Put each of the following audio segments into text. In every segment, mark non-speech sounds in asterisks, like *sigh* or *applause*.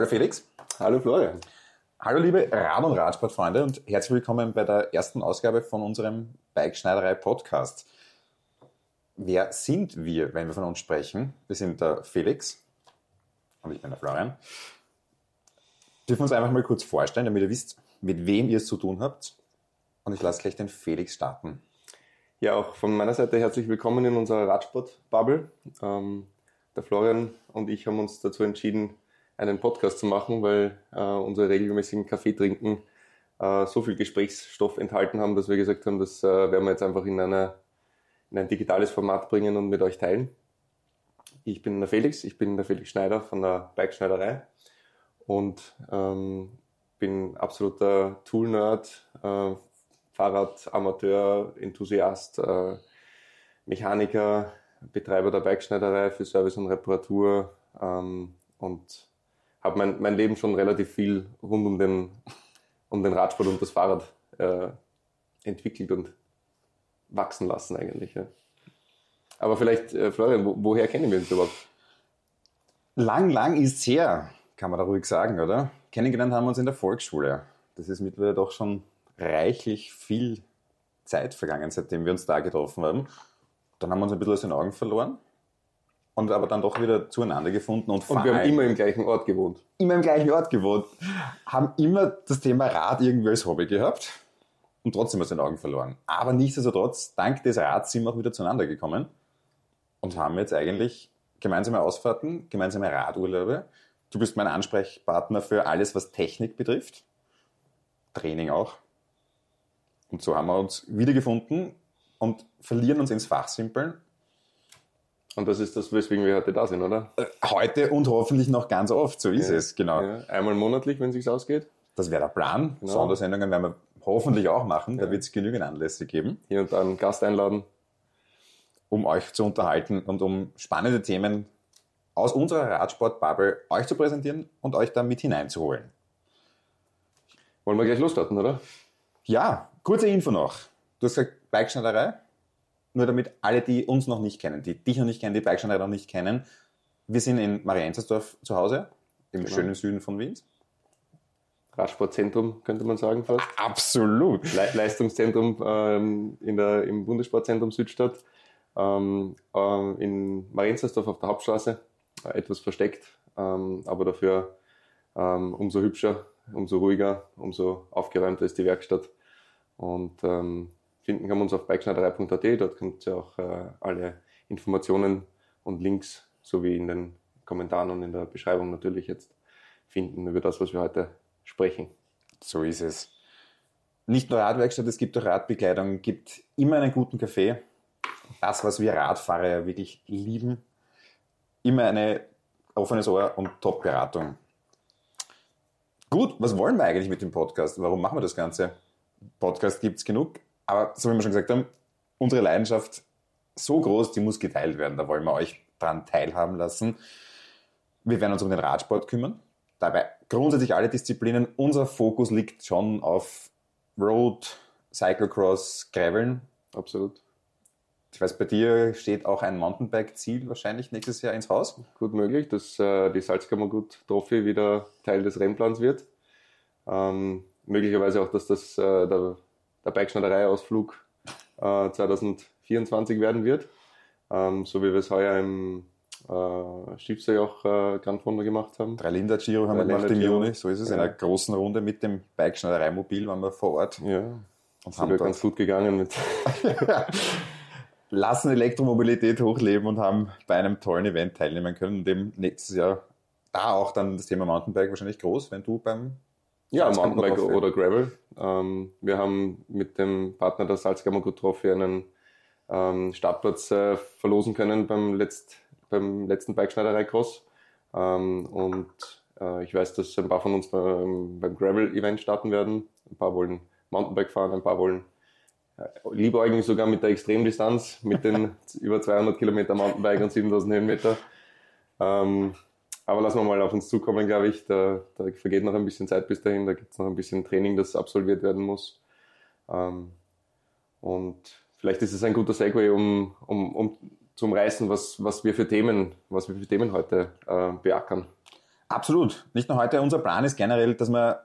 Hallo Felix. Hallo Florian. Hallo liebe Rad- und Radsportfreunde und herzlich willkommen bei der ersten Ausgabe von unserem Bikeschneiderei Podcast. Wer sind wir, wenn wir von uns sprechen? Wir sind der Felix und ich bin der Florian. Dürfen wir uns einfach mal kurz vorstellen, damit ihr wisst, mit wem ihr es zu tun habt. Und ich lasse gleich den Felix starten. Ja, auch von meiner Seite herzlich willkommen in unserer Radsport-Bubble. Ähm, der Florian und ich haben uns dazu entschieden, einen Podcast zu machen, weil äh, unsere regelmäßigen Kaffee trinken äh, so viel Gesprächsstoff enthalten haben, dass wir gesagt haben, das äh, werden wir jetzt einfach in, eine, in ein digitales Format bringen und mit euch teilen. Ich bin der Felix, ich bin der Felix Schneider von der Bikeschneiderei und ähm, bin absoluter Tool-Nerd, äh, Fahrradamateur, Enthusiast, äh, Mechaniker, Betreiber der Bikeschneiderei für Service und Reparatur ähm, und habe mein, mein Leben schon relativ viel rund um den, um den Radsport und das Fahrrad äh, entwickelt und wachsen lassen eigentlich. Ja. Aber vielleicht, äh, Florian, wo, woher kennen wir uns überhaupt? Lang, lang ist her, kann man da ruhig sagen, oder? Kennengelernt haben wir uns in der Volksschule. Das ist mittlerweile doch schon reichlich viel Zeit vergangen, seitdem wir uns da getroffen haben. Dann haben wir uns ein bisschen aus den Augen verloren und aber dann doch wieder zueinander gefunden und, und wir haben immer im gleichen Ort gewohnt. Immer im gleichen Ort gewohnt. Haben immer das Thema Rad irgendwie als Hobby gehabt und trotzdem aus den Augen verloren. Aber nichtsdestotrotz, dank des Rads sind wir auch wieder zueinander gekommen und haben jetzt eigentlich gemeinsame Ausfahrten, gemeinsame Radurlaube. Du bist mein Ansprechpartner für alles, was Technik betrifft. Training auch. Und so haben wir uns wiedergefunden und verlieren uns ins Fachsimpeln und das ist das, weswegen wir heute da sind, oder? Äh, heute und hoffentlich noch ganz oft, so ist ja, es, genau. Ja. Einmal monatlich, wenn es sich ausgeht. Das wäre der Plan. Genau. Sondersendungen werden wir hoffentlich auch machen. Da wird es genügend Anlässe geben. Hier und da einen Gast einladen. Um euch zu unterhalten und um spannende Themen aus unserer Radsport-Bubble euch zu präsentieren und euch da mit hineinzuholen. Wollen wir gleich losstarten, oder? Ja, kurze Info noch. Du hast gesagt, Bikeschneiderei nur damit alle, die uns noch nicht kennen, die dich noch nicht kennen, die Bikeschneider noch nicht kennen, wir sind in Marienzersdorf zu Hause, im genau. schönen Süden von Wien. Radsportzentrum, könnte man sagen fast. Absolut. Le Leistungszentrum ähm, in der, im Bundessportzentrum Südstadt. Ähm, äh, in Marienzersdorf auf der Hauptstraße, äh, etwas versteckt, ähm, aber dafür ähm, umso hübscher, umso ruhiger, umso aufgeräumter ist die Werkstatt. Und ähm, finden kann man uns auf bikeschneiderei.at. Dort könnt ihr auch äh, alle Informationen und Links sowie in den Kommentaren und in der Beschreibung natürlich jetzt finden über das, was wir heute sprechen. So ist es. Nicht nur Radwerkstatt, es gibt auch Radbekleidung, gibt immer einen guten Kaffee. Das, was wir Radfahrer wirklich lieben. Immer eine offenes Ohr und Top-Beratung. Gut, was wollen wir eigentlich mit dem Podcast? Warum machen wir das Ganze? Podcast gibt es genug. Aber so wie wir schon gesagt haben, unsere Leidenschaft so groß, die muss geteilt werden. Da wollen wir euch dran teilhaben lassen. Wir werden uns um den Radsport kümmern. Dabei grundsätzlich alle Disziplinen. Unser Fokus liegt schon auf Road, Cyclocross, Graveln. Absolut. Ich weiß, bei dir steht auch ein Mountainbike-Ziel wahrscheinlich nächstes Jahr ins Haus. Gut möglich, dass äh, die Salzkammergut-Trophy wieder Teil des Rennplans wird. Ähm, möglicherweise auch, dass das äh, der der Bikeschneiderei-Ausflug äh, 2024 werden wird. Ähm, so wie wir es heuer im äh, Schiffsee auch äh, Grand Fondo gemacht haben. Drei Linder Giro haben wir gemacht im Juni, so ist es. Ja. In einer großen Runde mit dem Bikeschneiderei-Mobil waren wir vor Ort. Ja, und sind wir ganz gut gegangen mit. *laughs* Lassen Elektromobilität hochleben und haben bei einem tollen Event teilnehmen können, dem nächstes Jahr da auch dann das Thema Mountainbike wahrscheinlich groß, wenn du beim ja, Mountainbike oder Gravel. Ähm, wir haben mit dem Partner der Salzkammer Good Trophy einen ähm, Startplatz äh, verlosen können beim, letzt, beim letzten Bikeschneiderei-Cross. Ähm, und äh, ich weiß, dass ein paar von uns beim, beim Gravel-Event starten werden. Ein paar wollen Mountainbike fahren, ein paar wollen äh, lieber eigentlich sogar mit der Extremdistanz, mit den *laughs* über 200 Kilometer Mountainbike und 7000 Höhenmeter. Ähm, aber lassen wir mal auf uns zukommen, glaube ich. Da, da vergeht noch ein bisschen Zeit bis dahin. Da gibt es noch ein bisschen Training, das absolviert werden muss. Ähm, und vielleicht ist es ein guter Segway, um, um, um zu umreißen, was, was wir für Themen, was wir für Themen heute äh, beackern. Absolut. Nicht nur heute. Unser Plan ist generell, dass wir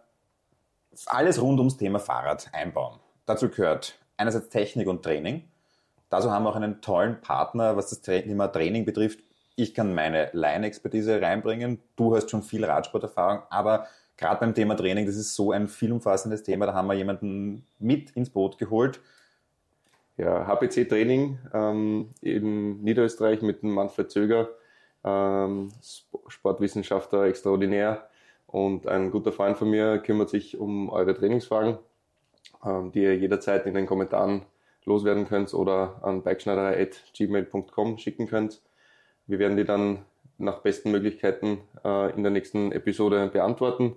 alles rund ums Thema Fahrrad einbauen. Dazu gehört einerseits Technik und Training. Dazu haben wir auch einen tollen Partner, was das Thema Training betrifft. Ich kann meine Laienexpertise reinbringen. Du hast schon viel Radsporterfahrung, aber gerade beim Thema Training, das ist so ein vielumfassendes Thema. Da haben wir jemanden mit ins Boot geholt. Ja, HPC Training ähm, in Niederösterreich mit dem Manfred Zöger, ähm, Sportwissenschaftler extraordinär und ein guter Freund von mir kümmert sich um eure Trainingsfragen, ähm, die ihr jederzeit in den Kommentaren loswerden könnt oder an bikeschneiderei.gmail.com schicken könnt. Wir werden die dann nach besten Möglichkeiten äh, in der nächsten Episode beantworten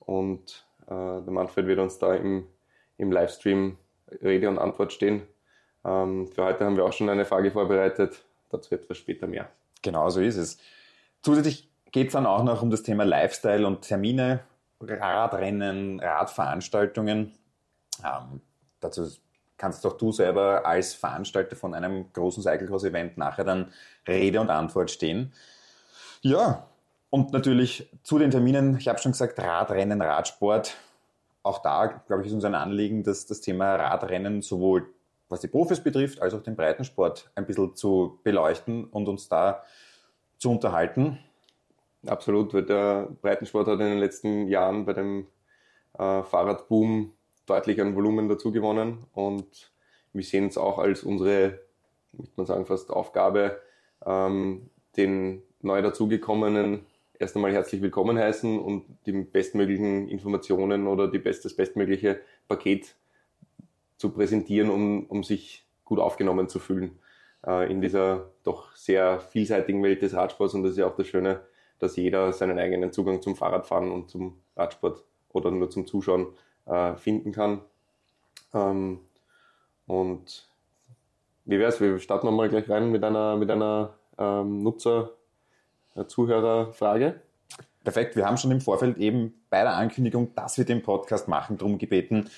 und äh, der Manfred wird uns da im, im Livestream Rede und Antwort stehen. Ähm, für heute haben wir auch schon eine Frage vorbereitet, dazu etwas später mehr. Genau so ist es. Zusätzlich geht es dann auch noch um das Thema Lifestyle und Termine, Radrennen, Radveranstaltungen. Ähm, dazu kannst doch du selber als Veranstalter von einem großen Cyclecross-Event nachher dann Rede und Antwort stehen. Ja, und natürlich zu den Terminen, ich habe schon gesagt, Radrennen, Radsport. Auch da, glaube ich, ist uns ein Anliegen, dass das Thema Radrennen sowohl was die Profis betrifft, als auch den Breitensport ein bisschen zu beleuchten und uns da zu unterhalten. Absolut, weil der Breitensport hat in den letzten Jahren bei dem äh, Fahrradboom deutlich an Volumen dazu gewonnen und wir sehen es auch als unsere, muss man sagen, fast Aufgabe, ähm, den neu dazugekommenen erst einmal herzlich willkommen heißen und die bestmöglichen Informationen oder die best, das bestmögliche Paket zu präsentieren, um, um sich gut aufgenommen zu fühlen äh, in dieser doch sehr vielseitigen Welt des Radsports. Und das ist ja auch das Schöne, dass jeder seinen eigenen Zugang zum Fahrradfahren und zum Radsport oder nur zum Zuschauen äh, finden kann. Ähm, und wie wäre es? Wir starten mal gleich rein mit einer, mit einer ähm, Nutzer- äh, Zuhörerfrage. Perfekt, wir haben schon im Vorfeld eben bei der Ankündigung, dass wir den Podcast machen, darum gebeten,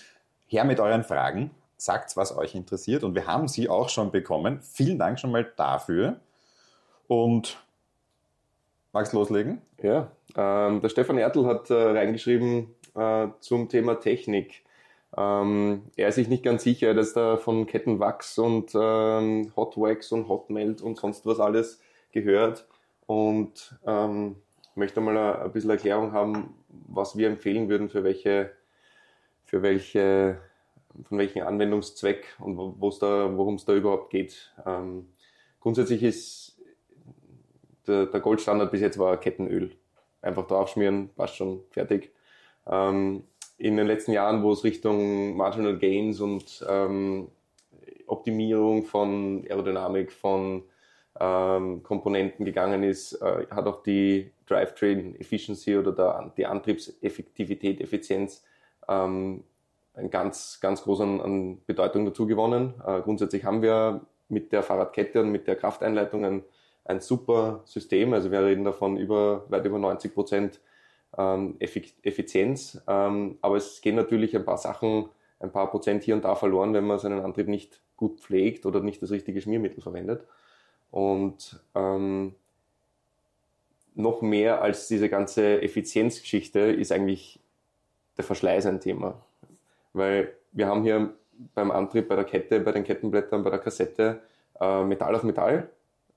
her mit euren Fragen, sagt, was euch interessiert und wir haben sie auch schon bekommen. Vielen Dank schon mal dafür. Und magst du loslegen? Ja, ähm, der Stefan Ertl hat äh, reingeschrieben äh, zum Thema Technik. Ähm, er ist sich nicht ganz sicher, dass da von Kettenwachs und ähm, Hotwax und Hotmelt und sonst was alles gehört und ähm, möchte mal ein, ein bisschen Erklärung haben, was wir empfehlen würden für welche für welche, von welchem Anwendungszweck und da, worum es da überhaupt geht. Ähm, grundsätzlich ist der, der, Goldstandard bis jetzt war Kettenöl. Einfach draufschmieren, passt schon, fertig. Ähm, in den letzten Jahren, wo es Richtung Marginal Gains und ähm, Optimierung von Aerodynamik, von ähm, Komponenten gegangen ist, äh, hat auch die Drivetrain Efficiency oder der, die Antriebseffektivität, Effizienz ähm, ein ganz, ganz groß an, an Bedeutung dazu gewonnen. Äh, grundsätzlich haben wir mit der Fahrradkette und mit der Krafteinleitung ein, ein super System. Also wir reden davon über weit über 90 Prozent ähm, Effizienz. Ähm, aber es gehen natürlich ein paar Sachen, ein paar Prozent hier und da verloren, wenn man seinen Antrieb nicht gut pflegt oder nicht das richtige Schmiermittel verwendet. Und ähm, noch mehr als diese ganze Effizienzgeschichte ist eigentlich der Verschleiß ein Thema. Weil wir haben hier beim Antrieb, bei der Kette, bei den Kettenblättern, bei der Kassette äh, Metall auf Metall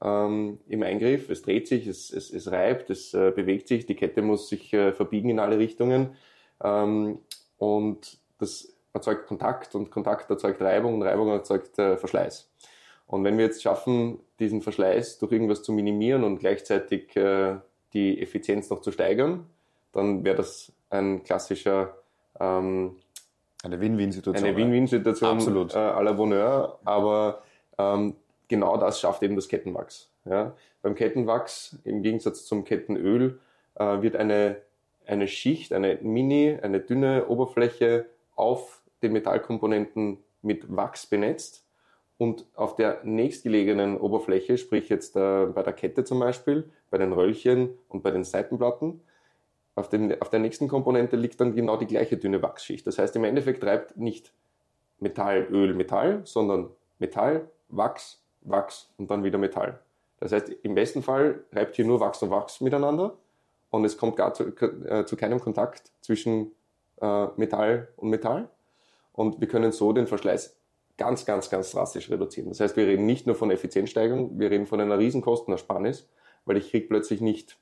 ähm, im Eingriff. Es dreht sich, es, es, es reibt, es äh, bewegt sich, die Kette muss sich äh, verbiegen in alle Richtungen ähm, und das erzeugt Kontakt und Kontakt erzeugt Reibung und Reibung erzeugt äh, Verschleiß. Und wenn wir jetzt schaffen, diesen Verschleiß durch irgendwas zu minimieren und gleichzeitig äh, die Effizienz noch zu steigern, dann wäre das ein klassischer ähm, eine Win-Win-Situation. Eine Win-Win-Situation Absolut. Äh, à la Bonheur, aber ähm, genau das schafft eben das Kettenwachs. Ja? Beim Kettenwachs, im Gegensatz zum Kettenöl, äh, wird eine, eine Schicht, eine mini, eine dünne Oberfläche auf den Metallkomponenten mit Wachs benetzt und auf der nächstgelegenen Oberfläche, sprich jetzt äh, bei der Kette zum Beispiel, bei den Röllchen und bei den Seitenplatten, auf, den, auf der nächsten Komponente liegt dann genau die gleiche dünne Wachsschicht. Das heißt, im Endeffekt treibt nicht Metall, Öl, Metall, sondern Metall, Wachs, Wachs und dann wieder Metall. Das heißt, im besten Fall reibt hier nur Wachs und Wachs miteinander und es kommt gar zu, äh, zu keinem Kontakt zwischen äh, Metall und Metall. Und wir können so den Verschleiß ganz, ganz, ganz drastisch reduzieren. Das heißt, wir reden nicht nur von Effizienzsteigerung, wir reden von einer riesen Kostenersparnis, weil ich kriege plötzlich nicht,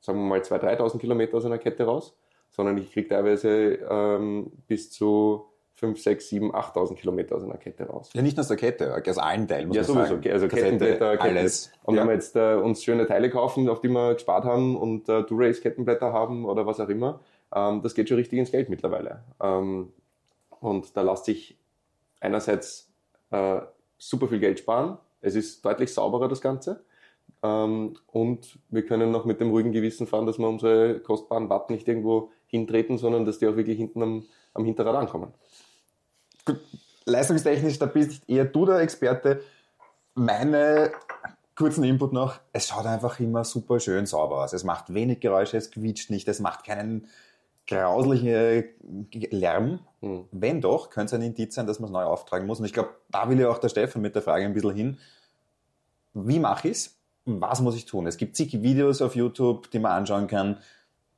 sagen wir mal, 2.000, 3.000 Kilometer aus einer Kette raus, sondern ich kriege teilweise ähm, bis zu 5, 6, 7, 8.000 Kilometer aus einer Kette raus. Ja, nicht nur aus der Kette, aus allen Teilen, muss ja, man sowieso. sagen. Also Kettenblätter, Ketten. alles. Und ja. wenn wir jetzt äh, uns schöne Teile kaufen, auf die wir gespart haben und äh, Durace Kettenblätter haben oder was auch immer, ähm, das geht schon richtig ins Geld mittlerweile. Ähm, und da lässt sich einerseits äh, super viel Geld sparen. Es ist deutlich sauberer, das Ganze. Ähm, und wir können noch mit dem ruhigen Gewissen fahren, dass wir unsere kostbaren Watt nicht irgendwo hintreten, sondern dass die auch wirklich hinten am, am Hinterrad ankommen. Leistungstechnisch, da bist eher du der Experte. Meine kurzen Input noch, es schaut einfach immer super schön sauber aus. Es macht wenig Geräusche, es quietscht nicht, es macht keinen grauslichen Lärm. Mhm. Wenn doch, könnte es ein Indiz sein, dass man es neu auftragen muss. Und ich glaube, da will ja auch der Stefan mit der Frage ein bisschen hin. Wie mache ich es? Was muss ich tun? Es gibt zig Videos auf YouTube, die man anschauen kann.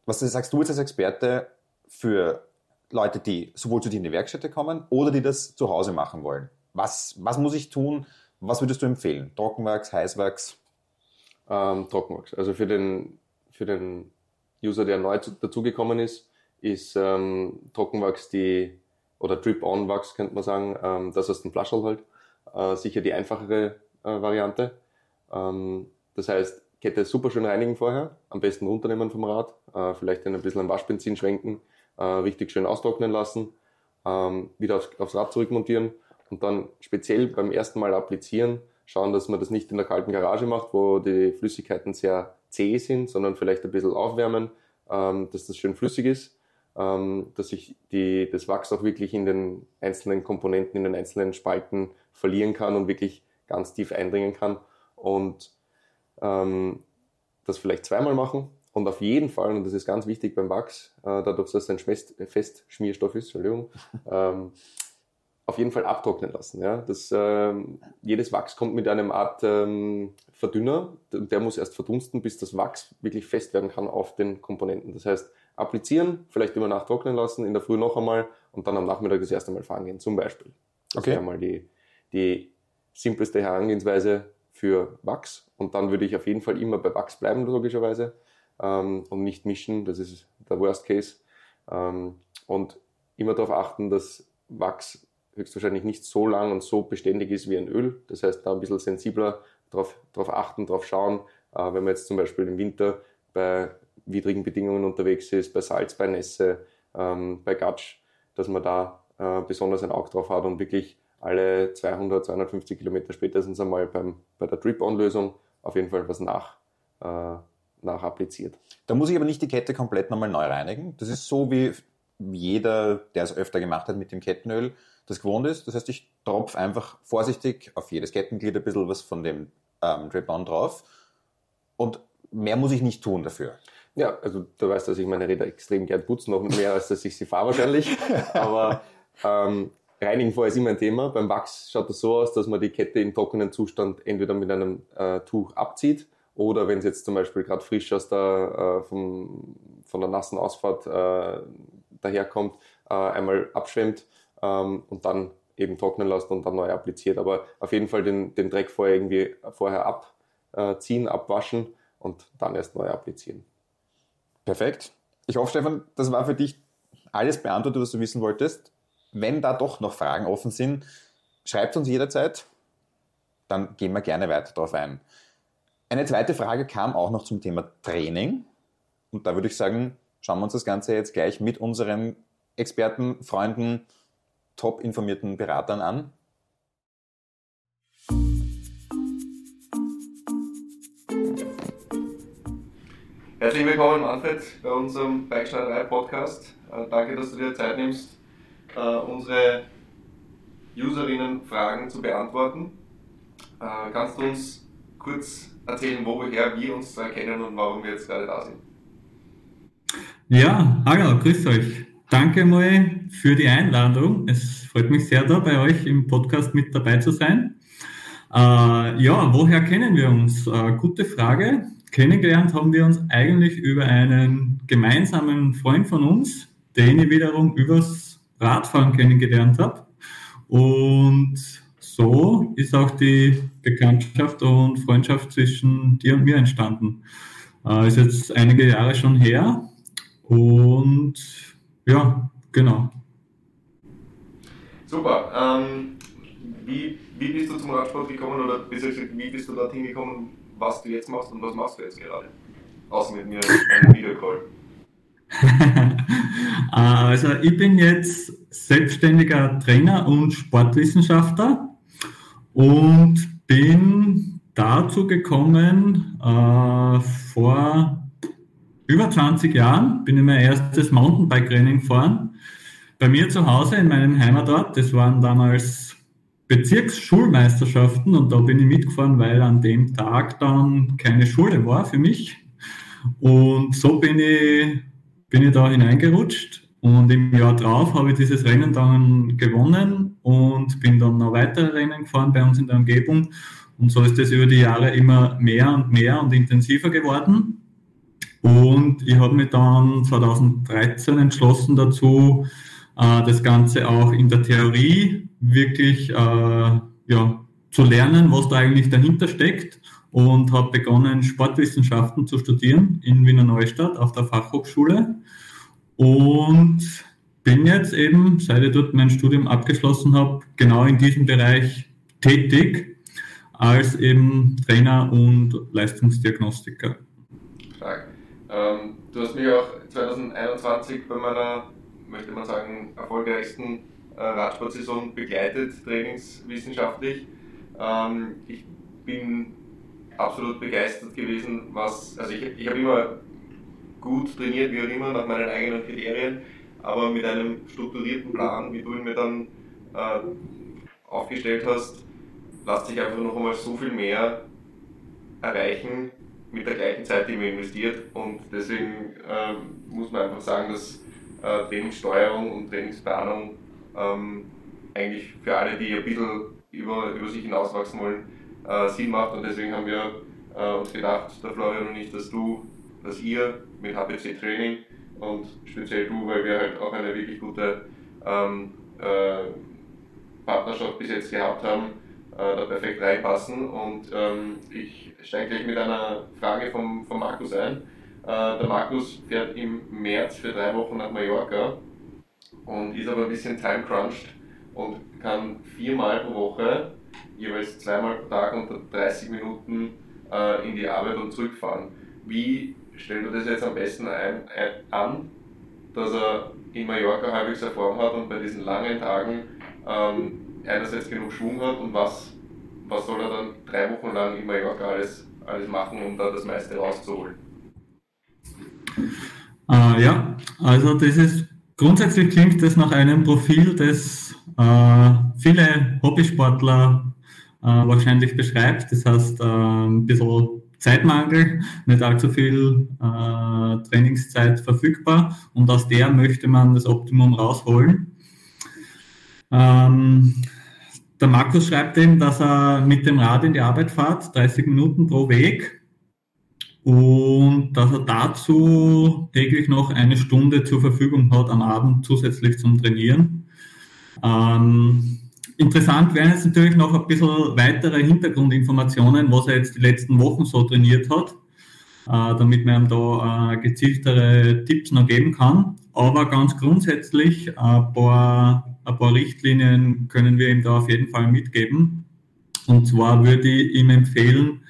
Was sagst du jetzt als Experte für Leute, die sowohl zu dir in die Werkstätte kommen oder die das zu Hause machen wollen? Was, was muss ich tun? Was würdest du empfehlen? Trockenwachs, Heißwachs? Ähm, Trockenwachs. Also für den, für den User, der neu dazugekommen ist, ist ähm, Trockenwachs die, oder Drip-On-Wachs könnte man sagen, ähm, das aus dem Flaschel halt, äh, sicher die einfachere äh, Variante. Ähm, das heißt, Kette super schön reinigen vorher, am besten runternehmen vom Rad, äh, vielleicht ein bisschen an Waschbenzin schwenken, äh, richtig schön austrocknen lassen, ähm, wieder aufs, aufs Rad zurückmontieren und dann speziell beim ersten Mal applizieren, schauen, dass man das nicht in der kalten Garage macht, wo die Flüssigkeiten sehr zäh sind, sondern vielleicht ein bisschen aufwärmen, ähm, dass das schön flüssig ist, ähm, dass sich die, das Wachs auch wirklich in den einzelnen Komponenten, in den einzelnen Spalten verlieren kann und wirklich ganz tief eindringen kann. Und ähm, das vielleicht zweimal machen und auf jeden Fall, und das ist ganz wichtig beim Wachs, äh, dadurch, dass es ein Festschmierstoff ist, Entschuldigung, *laughs* ähm, auf jeden Fall abtrocknen lassen. Ja? Das, ähm, jedes Wachs kommt mit einem Art ähm, Verdünner, der muss erst verdunsten, bis das Wachs wirklich fest werden kann auf den Komponenten. Das heißt, applizieren, vielleicht über Nacht trocknen lassen, in der Früh noch einmal und dann am Nachmittag das erste Mal fahren gehen, zum Beispiel. Das okay. wäre mal die, die simpelste Herangehensweise für Wachs. Und dann würde ich auf jeden Fall immer bei Wachs bleiben, logischerweise, ähm, und nicht mischen. Das ist der Worst Case. Ähm, und immer darauf achten, dass Wachs höchstwahrscheinlich nicht so lang und so beständig ist wie ein Öl. Das heißt, da ein bisschen sensibler darauf, darauf achten, darauf schauen. Äh, wenn man jetzt zum Beispiel im Winter bei widrigen Bedingungen unterwegs ist, bei Salz, bei Nässe, ähm, bei Gatsch, dass man da äh, besonders ein Auge drauf hat und wirklich alle 200, 250 Kilometer spätestens einmal beim, bei der Drip-On-Lösung auf jeden Fall was nach, äh, nach appliziert. Da muss ich aber nicht die Kette komplett nochmal neu reinigen. Das ist so wie jeder, der es öfter gemacht hat mit dem Kettenöl, das gewohnt ist. Das heißt, ich tropfe einfach vorsichtig auf jedes Kettenglied ein bisschen was von dem ähm, Drip-On drauf und mehr muss ich nicht tun dafür. Ja, also du weißt, dass ich meine Räder extrem gern putze, noch mehr als dass ich sie fahre wahrscheinlich. *laughs* Aber ähm, Reinigen vorher ist immer ein Thema. Beim Wachs schaut das so aus, dass man die Kette im trockenen Zustand entweder mit einem äh, Tuch abzieht oder wenn es jetzt zum Beispiel gerade frisch aus der, äh, vom, von der nassen Ausfahrt äh, daherkommt, äh, einmal abschwemmt ähm, und dann eben trocknen lässt und dann neu appliziert. Aber auf jeden Fall den, den Dreck vorher irgendwie vorher abziehen, abwaschen und dann erst neu applizieren. Perfekt. Ich hoffe, Stefan, das war für dich alles beantwortet, was du wissen wolltest. Wenn da doch noch Fragen offen sind, schreibt uns jederzeit, dann gehen wir gerne weiter darauf ein. Eine zweite Frage kam auch noch zum Thema Training. Und da würde ich sagen, schauen wir uns das Ganze jetzt gleich mit unseren Experten, Freunden, top informierten Beratern an. Herzlich willkommen, Manfred, bei unserem Bikeschneiderei Podcast. Äh, danke, dass du dir Zeit nimmst, äh, unsere Userinnen Fragen zu beantworten. Äh, kannst du uns kurz erzählen, woher wir uns erkennen und warum wir jetzt gerade da sind? Ja, hallo, grüß euch. Danke mal für die Einladung. Es freut mich sehr, da bei euch im Podcast mit dabei zu sein. Äh, ja, woher kennen wir uns? Äh, gute Frage. kennengelernt haben wir uns eigentlich über einen gemeinsamen Freund von uns, den ich wiederum übers Radfahren kennengelernt habe. Und so ist auch die Bekanntschaft und Freundschaft zwischen dir und mir entstanden. Äh, ist jetzt einige Jahre schon her und ja, genau. Super. Ähm, wie, wie bist du zum Radsport gekommen oder wie bist du dorthin gekommen, was du jetzt machst und was machst du jetzt gerade? Außer mit mir einen Videocall. *laughs* also ich bin jetzt selbstständiger Trainer und Sportwissenschaftler und bin dazu gekommen äh, vor über 20 Jahren, bin ich mein erstes Mountainbike-Training gefahren. Bei mir zu Hause in meinem Heimatort, das waren damals Bezirksschulmeisterschaften und da bin ich mitgefahren, weil an dem Tag dann keine Schule war für mich. Und so bin ich, bin ich da hineingerutscht und im Jahr drauf habe ich dieses Rennen dann gewonnen und bin dann noch weitere Rennen gefahren bei uns in der Umgebung. Und so ist es über die Jahre immer mehr und mehr und intensiver geworden. Und ich habe mich dann 2013 entschlossen dazu, äh, das Ganze auch in der Theorie wirklich äh, ja, zu lernen, was da eigentlich dahinter steckt und habe begonnen, Sportwissenschaften zu studieren in Wiener Neustadt auf der Fachhochschule und bin jetzt eben, seit ich dort mein Studium abgeschlossen habe, genau in diesem Bereich tätig als eben Trainer und Leistungsdiagnostiker. Stark. Ähm, du hast mich auch 2021 bei meiner, möchte man sagen, erfolgreichsten äh, Radsportsaison begleitet, trainingswissenschaftlich. Ähm, ich bin absolut begeistert gewesen, was, also ich, ich habe immer gut trainiert, wie auch immer, nach meinen eigenen Kriterien, aber mit einem strukturierten Plan, wie du ihn mir dann äh, aufgestellt hast, lässt sich einfach noch einmal so viel mehr erreichen mit der gleichen Zeit, die man investiert. Und deswegen äh, muss man einfach sagen, dass äh, Trainingssteuerung und Trainingsplanung ähm, eigentlich für alle, die ein bisschen über, über sich hinauswachsen wollen, äh, Sinn macht. Und deswegen haben wir äh, uns gedacht, der Florian und ich, dass du, dass ihr mit HPC Training und speziell du, weil wir halt auch eine wirklich gute ähm, äh, Partnerschaft bis jetzt gehabt haben, äh, da perfekt reinpassen. Und ähm, ich steige gleich mit einer Frage vom, vom Markus ein. Äh, der Markus fährt im März für drei Wochen nach Mallorca und ist aber ein bisschen time-crunched und kann viermal pro Woche, jeweils zweimal pro Tag unter 30 Minuten äh, in die Arbeit und zurückfahren. Wie stellt er das jetzt am besten ein, ein, an, dass er in Mallorca halbwegs Erfahrung hat und bei diesen langen Tagen ähm, einerseits genug Schwung hat und was, was soll er dann drei Wochen lang in Mallorca alles, alles machen, um da das meiste rauszuholen? Äh, ja, also das ist grundsätzlich klingt das nach einem Profil, das äh, viele Hobbysportler äh, wahrscheinlich beschreibt. Das heißt, äh, ein bisschen Zeitmangel, nicht allzu viel äh, Trainingszeit verfügbar und aus der möchte man das Optimum rausholen. Ähm, der Markus schreibt eben, dass er mit dem Rad in die Arbeit fährt, 30 Minuten pro Weg und dass er dazu täglich noch eine Stunde zur Verfügung hat am Abend zusätzlich zum Trainieren. Ähm, Interessant wären jetzt natürlich noch ein bisschen weitere Hintergrundinformationen, was er jetzt die letzten Wochen so trainiert hat, äh, damit man ihm da äh, gezieltere Tipps noch geben kann. Aber ganz grundsätzlich ein paar, ein paar Richtlinien können wir ihm da auf jeden Fall mitgeben. Und zwar würde ich ihm empfehlen,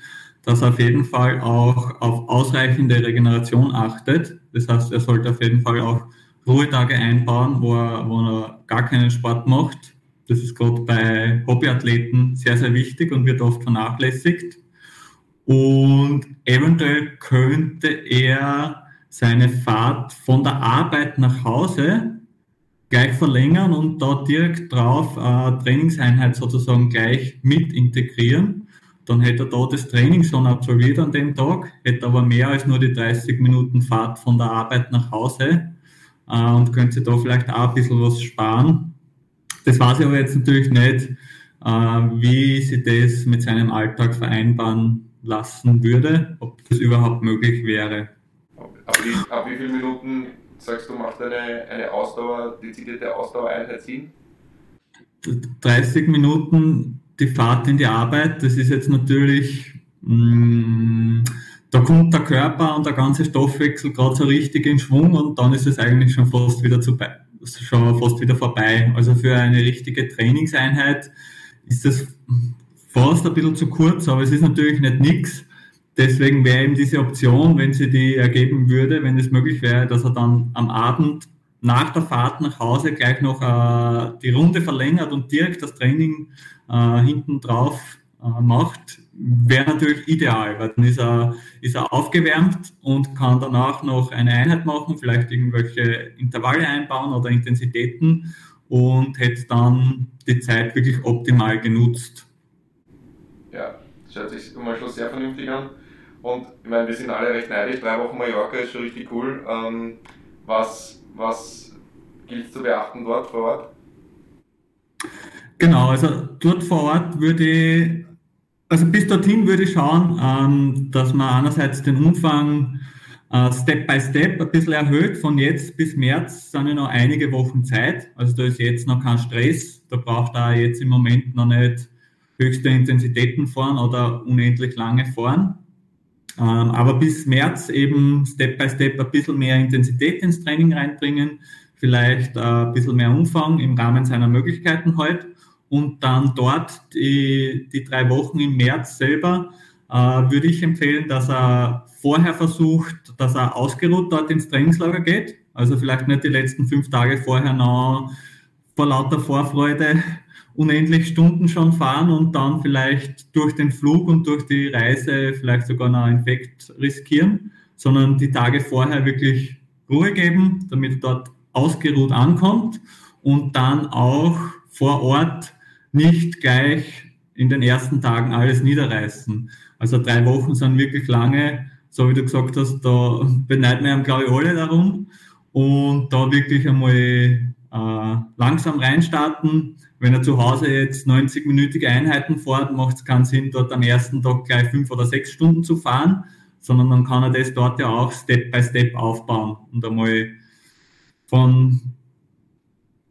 dass er auf jeden Fall auch auf ausreichende Regeneration achtet. Das heißt, er sollte auf jeden Fall auch Ruhetage einbauen, wo er, wo er gar keinen Sport macht das ist gerade bei Hobbyathleten sehr, sehr wichtig und wird oft vernachlässigt. Und eventuell könnte er seine Fahrt von der Arbeit nach Hause gleich verlängern und dort direkt drauf eine Trainingseinheit sozusagen gleich mit integrieren. Dann hätte er da das Training schon absolviert an dem Tag, hätte aber mehr als nur die 30 Minuten Fahrt von der Arbeit nach Hause äh, und könnte da vielleicht auch ein bisschen was sparen. Das weiß ich aber jetzt natürlich nicht, äh, wie sie das mit seinem Alltag vereinbaren lassen würde, ob das überhaupt möglich wäre. Ab wie, ab wie vielen Minuten sagst du, macht eine, eine Ausdauer, dezidierte Ausdauereinheit Sinn? 30 Minuten die Fahrt in die Arbeit, das ist jetzt natürlich, mh, mm, da kommt der Körper und der ganze Stoffwechsel gerade so richtig in Schwung und dann ist es eigentlich schon fast wieder, zu, schon fast wieder vorbei. Also für eine richtige Trainingseinheit ist das fast ein bisschen zu kurz, aber es ist natürlich nicht nichts. Deswegen wäre eben diese Option, wenn sie die ergeben würde, wenn es möglich wäre, dass er dann am Abend nach der Fahrt nach Hause gleich noch äh, die Runde verlängert und direkt das Training äh, hinten drauf macht, wäre natürlich ideal, weil dann ist er, ist er aufgewärmt und kann danach noch eine Einheit machen, vielleicht irgendwelche Intervalle einbauen oder Intensitäten und hätte dann die Zeit wirklich optimal genutzt. Ja, das hört sich mal schon sehr vernünftig an. Und ich meine, wir sind alle recht neidisch. Drei Wochen Mallorca ist schon richtig cool. Ähm, was was gilt zu beachten dort vor Ort? Genau, also dort vor Ort würde also bis dorthin würde ich schauen, ähm, dass man einerseits den Umfang äh, Step by Step ein bisschen erhöht. Von jetzt bis März sind ja noch einige Wochen Zeit. Also da ist jetzt noch kein Stress. Da braucht er jetzt im Moment noch nicht höchste Intensitäten fahren oder unendlich lange fahren. Ähm, aber bis März eben Step by Step ein bisschen mehr Intensität ins Training reinbringen, vielleicht äh, ein bisschen mehr Umfang im Rahmen seiner Möglichkeiten halt und dann dort die, die drei Wochen im März selber äh, würde ich empfehlen, dass er vorher versucht, dass er ausgeruht dort ins Trainingslager geht. Also vielleicht nicht die letzten fünf Tage vorher noch vor lauter Vorfreude unendlich Stunden schon fahren und dann vielleicht durch den Flug und durch die Reise vielleicht sogar noch einen Infekt riskieren, sondern die Tage vorher wirklich Ruhe geben, damit dort ausgeruht ankommt und dann auch vor Ort nicht gleich in den ersten Tagen alles niederreißen. Also drei Wochen sind wirklich lange, so wie du gesagt hast, da beneiden wir, glaube ich, alle darum. Und da wirklich einmal äh, langsam reinstarten. Wenn er zu Hause jetzt 90-minütige Einheiten fährt, macht es keinen Sinn, dort am ersten Tag gleich fünf oder sechs Stunden zu fahren, sondern dann kann er das dort ja auch Step by Step aufbauen und einmal von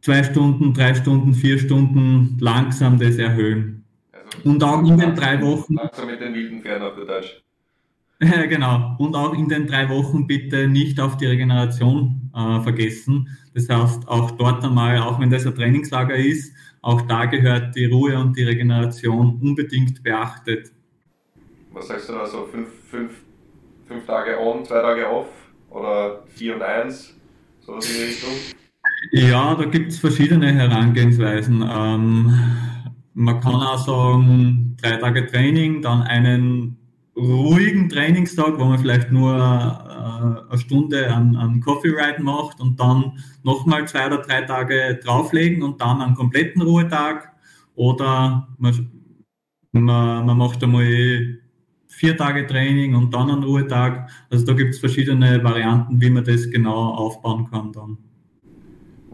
zwei Stunden, drei Stunden, vier Stunden langsam das erhöhen. Also und auch in den drei Wochen. Langsam mit den wilden Pferden auf der Deutsch. Ja, *laughs* genau. Und auch in den drei Wochen bitte nicht auf die Regeneration äh, vergessen. Das heißt, auch dort einmal, auch wenn das ein Trainingslager ist, auch da gehört die Ruhe und die Regeneration unbedingt beachtet. Was sagst du da so? Fünf, fünf, fünf Tage on, zwei Tage off oder vier und eins? Sowas in die Richtung? Ja, da gibt es verschiedene Herangehensweisen. Ähm, man kann auch sagen, drei Tage Training, dann einen ruhigen Trainingstag, wo man vielleicht nur äh, eine Stunde an, an Coffee Ride macht und dann nochmal zwei oder drei Tage drauflegen und dann einen kompletten Ruhetag. Oder man, man, man macht einmal vier Tage Training und dann einen Ruhetag. Also da gibt es verschiedene Varianten, wie man das genau aufbauen kann dann.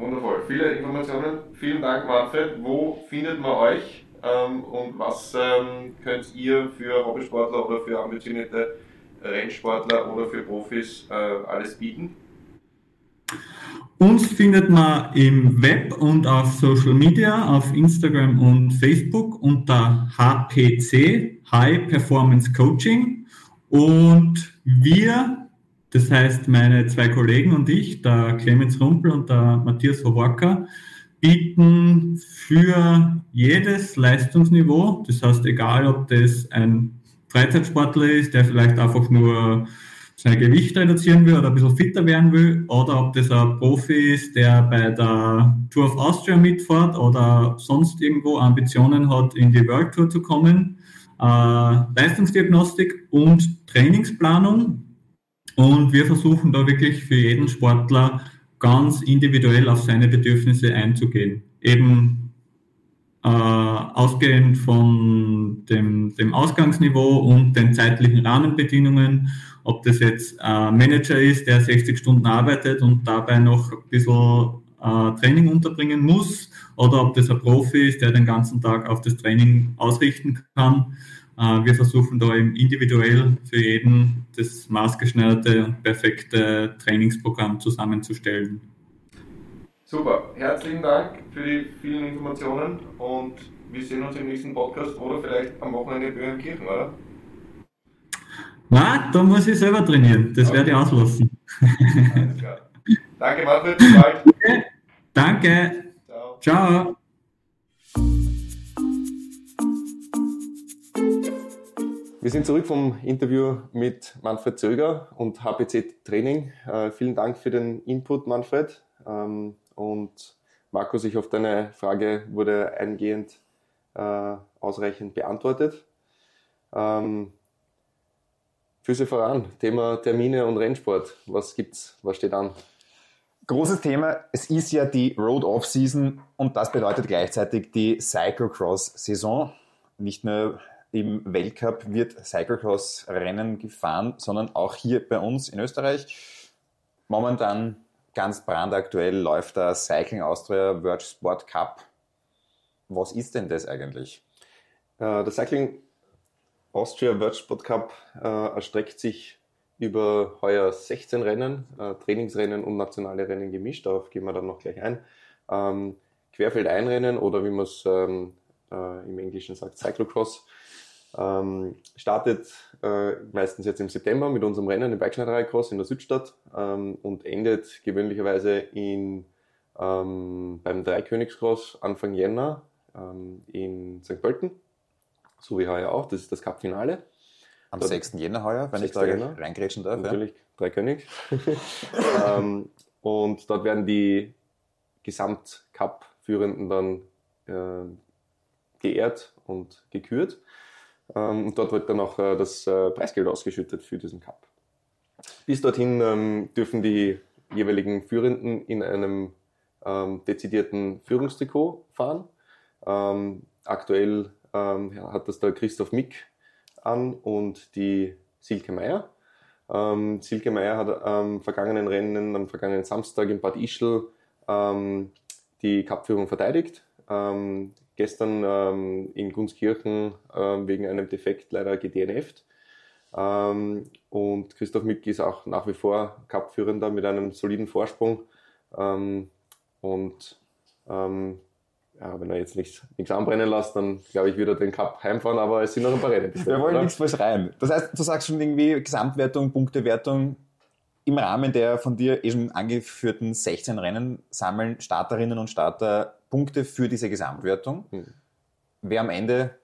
Wundervoll. Viele Informationen. Vielen Dank, Manfred. Wo findet man euch? Ähm, und was ähm, könnt ihr für Hobbysportler oder für ambitionierte Rennsportler oder für Profis äh, alles bieten? Uns findet man im Web und auf Social Media, auf Instagram und Facebook unter HPC, High Performance Coaching. Und wir, das heißt meine zwei Kollegen und ich, der Clemens Rumpel und der Matthias Hovorka, bieten für jedes Leistungsniveau, das heißt, egal ob das ein Freizeitsportler ist, der vielleicht einfach nur sein Gewicht reduzieren will oder ein bisschen fitter werden will, oder ob das ein Profi ist, der bei der Tour of Austria mitfährt oder sonst irgendwo Ambitionen hat, in die World Tour zu kommen. Äh, Leistungsdiagnostik und Trainingsplanung. Und wir versuchen da wirklich für jeden Sportler ganz individuell auf seine Bedürfnisse einzugehen. Eben äh, ausgehend von dem, dem Ausgangsniveau und den zeitlichen Rahmenbedingungen, ob das jetzt ein Manager ist, der 60 Stunden arbeitet und dabei noch ein bisschen äh, Training unterbringen muss, oder ob das ein Profi ist, der den ganzen Tag auf das Training ausrichten kann. Äh, wir versuchen da eben individuell für jeden das maßgeschneiderte und perfekte Trainingsprogramm zusammenzustellen. Super, herzlichen Dank für die vielen Informationen und wir sehen uns im nächsten Podcast oder vielleicht am Wochenende in Böhrenkirchen, oder? Na, da muss ich selber trainieren. Das okay. werde ich auslassen. Alles klar. Danke, Manfred. Bis bald. Danke. Ciao. Ciao. Wir sind zurück vom Interview mit Manfred Zöger und HPC Training. Äh, vielen Dank für den Input, Manfred. Ähm, und Markus, ich hoffe, deine Frage wurde eingehend äh, ausreichend beantwortet. Ähm, Füße voran, Thema Termine und Rennsport. Was gibt's? Was steht an? Großes Thema, es ist ja die Road Off-Season und das bedeutet gleichzeitig die Cyclocross-Saison. Nicht nur im Weltcup wird Cyclocross-Rennen gefahren, sondern auch hier bei uns in Österreich. Momentan ganz brandaktuell läuft der Cycling Austria World Sport Cup. Was ist denn das eigentlich? Äh, der Cycling Austria World Sport Cup äh, erstreckt sich über heuer 16 Rennen, äh, Trainingsrennen und nationale Rennen gemischt. Darauf gehen wir dann noch gleich ein. Ähm, Querfeldeinrennen oder wie man es ähm, äh, im Englischen sagt, Cyclocross ähm, startet äh, meistens jetzt im September mit unserem Rennen im Bikeschneiderei-Cross in der Südstadt ähm, und endet gewöhnlicherweise in, ähm, beim Dreikönigskross Anfang Jänner ähm, in St. Pölten, so wie heuer auch. Das ist das Cup-Finale. Am Dort, 6. Jänner heuer, wenn ich da Jänner. reingrätschen darf. Natürlich, ja. Dreikönig. *laughs* ähm, und dort werden die Gesamt-Cup-Führenden dann äh, geehrt und gekürt. Ähm, und dort wird dann auch äh, das äh, Preisgeld ausgeschüttet für diesen Cup. Bis dorthin ähm, dürfen die jeweiligen Führenden in einem ähm, dezidierten Führungstrikot fahren. aktuell hat das der Christoph Mick an und die Silke Meier. Ähm, Silke Meier hat am vergangenen Rennen, am vergangenen Samstag in Bad Ischl ähm, die Cupführung verteidigt. Ähm, gestern ähm, in Gunskirchen ähm, wegen einem Defekt leider gedNFt. Ähm, und Christoph Mick ist auch nach wie vor Cup-Führender mit einem soliden Vorsprung. Ähm, und ähm, ja, wenn er jetzt nichts, nichts anbrennen lässt, dann glaube ich, wieder den Cup heimfahren, aber es sind noch ein paar Rennen. Wir wollen nichts verschreien. Das heißt, du sagst schon irgendwie Gesamtwertung, Punktewertung im Rahmen der von dir eh schon angeführten 16 Rennen sammeln Starterinnen und Starter Punkte für diese Gesamtwertung. Mhm. Wer am Ende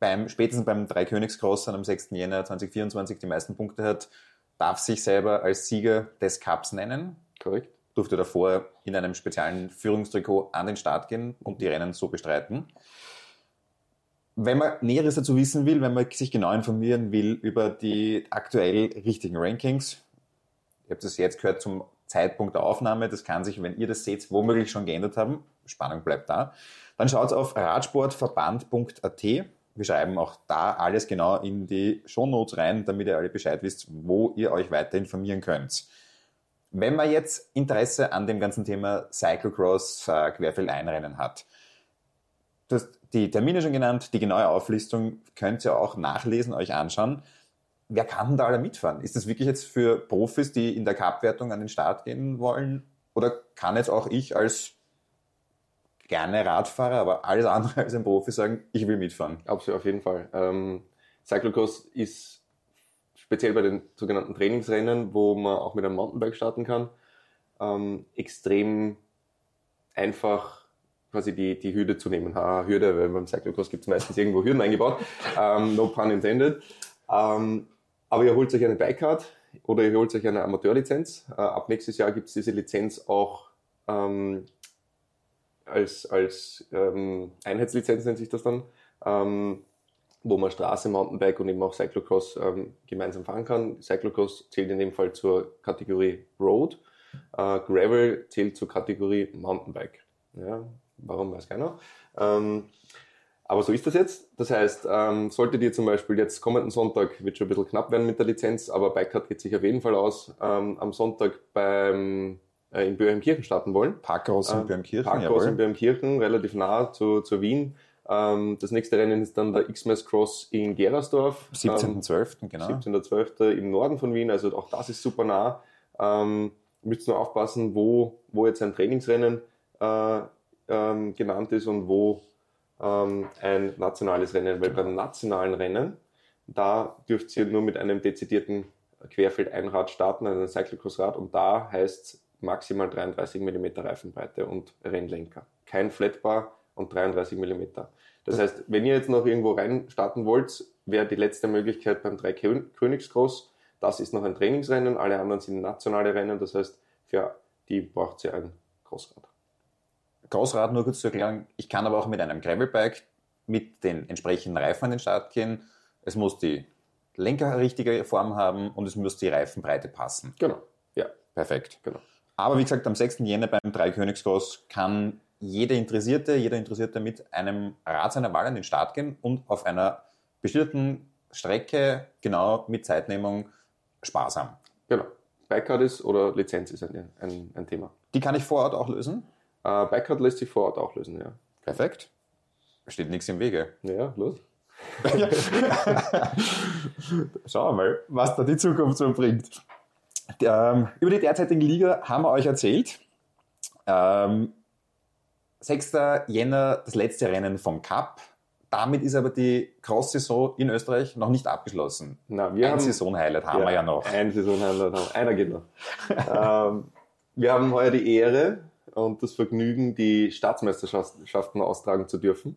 beim, spätestens beim Dreikönigskross am 6. Jänner 2024 die meisten Punkte hat, darf sich selber als Sieger des Cups nennen. Korrekt. Durfte davor in einem speziellen Führungstrikot an den Start gehen und die Rennen so bestreiten. Wenn man Näheres dazu wissen will, wenn man sich genau informieren will über die aktuell richtigen Rankings, ihr habt es jetzt gehört zum Zeitpunkt der Aufnahme, das kann sich, wenn ihr das seht, womöglich schon geändert haben, Spannung bleibt da. Dann schaut auf radsportverband.at. Wir schreiben auch da alles genau in die Shownotes rein, damit ihr alle Bescheid wisst, wo ihr euch weiter informieren könnt. Wenn man jetzt Interesse an dem ganzen Thema Cyclocross äh, Querfeldeinrennen hat, du hast die Termine schon genannt, die genaue Auflistung könnt ihr auch nachlesen, euch anschauen. Wer kann da alle mitfahren? Ist das wirklich jetzt für Profis, die in der Cup-Wertung an den Start gehen wollen? Oder kann jetzt auch ich als gerne Radfahrer, aber alles andere *laughs* als ein Profi sagen, ich will mitfahren. Absolut, auf jeden Fall. Ähm, Cyclocross ist speziell bei den sogenannten Trainingsrennen, wo man auch mit einem Mountainbike starten kann, ähm, extrem einfach quasi die, die Hürde zu nehmen. Ha, Hürde, weil beim Cyclocross gibt es meistens irgendwo Hürden eingebaut. Ähm, no pun intended. Ähm, aber ihr holt euch eine Bikecard oder ihr holt euch eine Amateurlizenz. Äh, ab nächstes Jahr gibt es diese Lizenz auch ähm, als, als ähm, Einheitslizenz nennt sich das dann, ähm, wo man Straße, Mountainbike und eben auch Cyclocross ähm, gemeinsam fahren kann. Cyclocross zählt in dem Fall zur Kategorie Road, äh, Gravel zählt zur Kategorie Mountainbike. Ja, warum weiß keiner. Ähm, aber so ist das jetzt. Das heißt, ähm, solltet ihr zum Beispiel jetzt kommenden Sonntag, wird schon ein bisschen knapp werden mit der Lizenz, aber Bikecard geht sich auf jeden Fall aus, ähm, am Sonntag beim äh, in Böhmkirchen starten wollen. Parkhaus in Böhmkirchen, Parkhaus jawohl. in Böhmkirchen, relativ nah zu, zu Wien. Ähm, das nächste Rennen ist dann der Xmas Cross in Gerersdorf. 17.12., ähm, genau. 17.12. im Norden von Wien, also auch das ist super nah. Ähm, müsst nur aufpassen, wo, wo jetzt ein Trainingsrennen äh, ähm, genannt ist und wo ähm, ein nationales Rennen, weil beim nationalen Rennen, da dürft ihr nur mit einem dezidierten Querfeld-Einrad starten, also ein Cyclocross-Rad, und da heißt es maximal 33 mm Reifenbreite und Rennlenker. Kein Flatbar und 33 mm. Das heißt, wenn ihr jetzt noch irgendwo rein starten wollt, wäre die letzte Möglichkeit beim Drei Königscross. Das ist noch ein Trainingsrennen, alle anderen sind nationale Rennen, das heißt, für die braucht ihr ein Crossrad. Crossrad nur kurz zu erklären, ich kann aber auch mit einem Gravelbike mit den entsprechenden Reifen an den Start gehen. Es muss die Lenker richtige Form haben und es muss die Reifenbreite passen. Genau, ja. Perfekt. Genau. Aber wie gesagt, am 6. Jänner beim Dreikönigskurs kann jeder Interessierte, jeder Interessierte mit einem Rad seiner Wahl an den Start gehen und auf einer bestimmten Strecke genau mit Zeitnehmung haben. Genau. Bikecard ist oder Lizenz ist ein, ein, ein Thema. Die kann ich vor Ort auch lösen? Äh, Bikecard lässt sich vor Ort auch lösen, ja. Perfekt. Steht nichts im Wege. Ja, los. *laughs* Schauen wir mal, was da die Zukunft so bringt. Ähm, über die derzeitige Liga haben wir euch erzählt. Ähm, 6. Jänner das letzte Rennen vom Cup. Damit ist aber die Cross-Saison in Österreich noch nicht abgeschlossen. Na, wir ein Saison-Highlight haben ja, wir ja noch. Ein Saison-Highlight haben wir. Einer geht noch. *laughs* ähm, wir haben heuer die Ehre und das Vergnügen, die Staatsmeisterschaften austragen zu dürfen.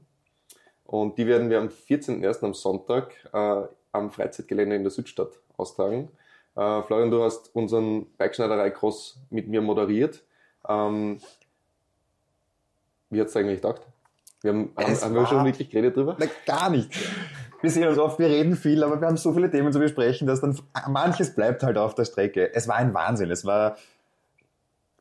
Und die werden wir am 14.01. am Sonntag äh, am Freizeitgelände in der Südstadt austragen. Äh, Florian, du hast unseren Bikeschneiderei-Cross mit mir moderiert. Ähm, wie hat es eigentlich gedacht? Wir haben, haben, haben wir schon wirklich geredet drüber? Na, gar nicht. Wir sehen uns oft, wir reden viel, aber wir haben so viele Themen zu besprechen, dass dann manches bleibt halt auf der Strecke. Es war ein Wahnsinn. Es war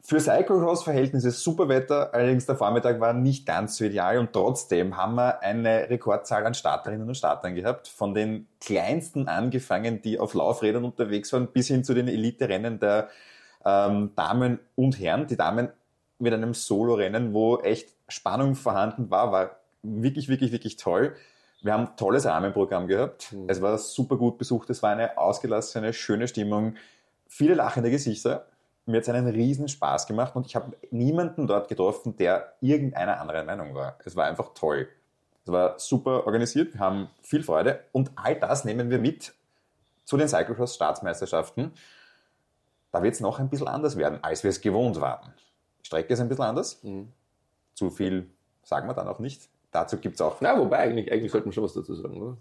für Cyclocross-Verhältnisse super Wetter, allerdings der Vormittag war nicht ganz so ideal und trotzdem haben wir eine Rekordzahl an Starterinnen und Startern gehabt. Von den kleinsten angefangen, die auf Laufrädern unterwegs waren, bis hin zu den Elite-Rennen der ähm, Damen und Herren. Die Damen mit einem Solo-Rennen, wo echt Spannung vorhanden war, war wirklich, wirklich, wirklich toll. Wir haben ein tolles Rahmenprogramm gehabt. Mhm. Es war super gut besucht. Es war eine ausgelassene, schöne Stimmung. Viele lachende Gesichter. Mir hat es einen riesen Spaß gemacht und ich habe niemanden dort getroffen, der irgendeiner anderen Meinung war. Es war einfach toll. Es war super organisiert. Wir haben viel Freude und all das nehmen wir mit zu den Cyclocross-Staatsmeisterschaften. Da wird es noch ein bisschen anders werden, als wir es gewohnt waren. Die Strecke ist ein bisschen anders. Mhm. Zu viel sagen wir dann auch nicht. Dazu gibt es auch. Na, wobei, eigentlich, eigentlich sollten wir schon was dazu sagen, oder?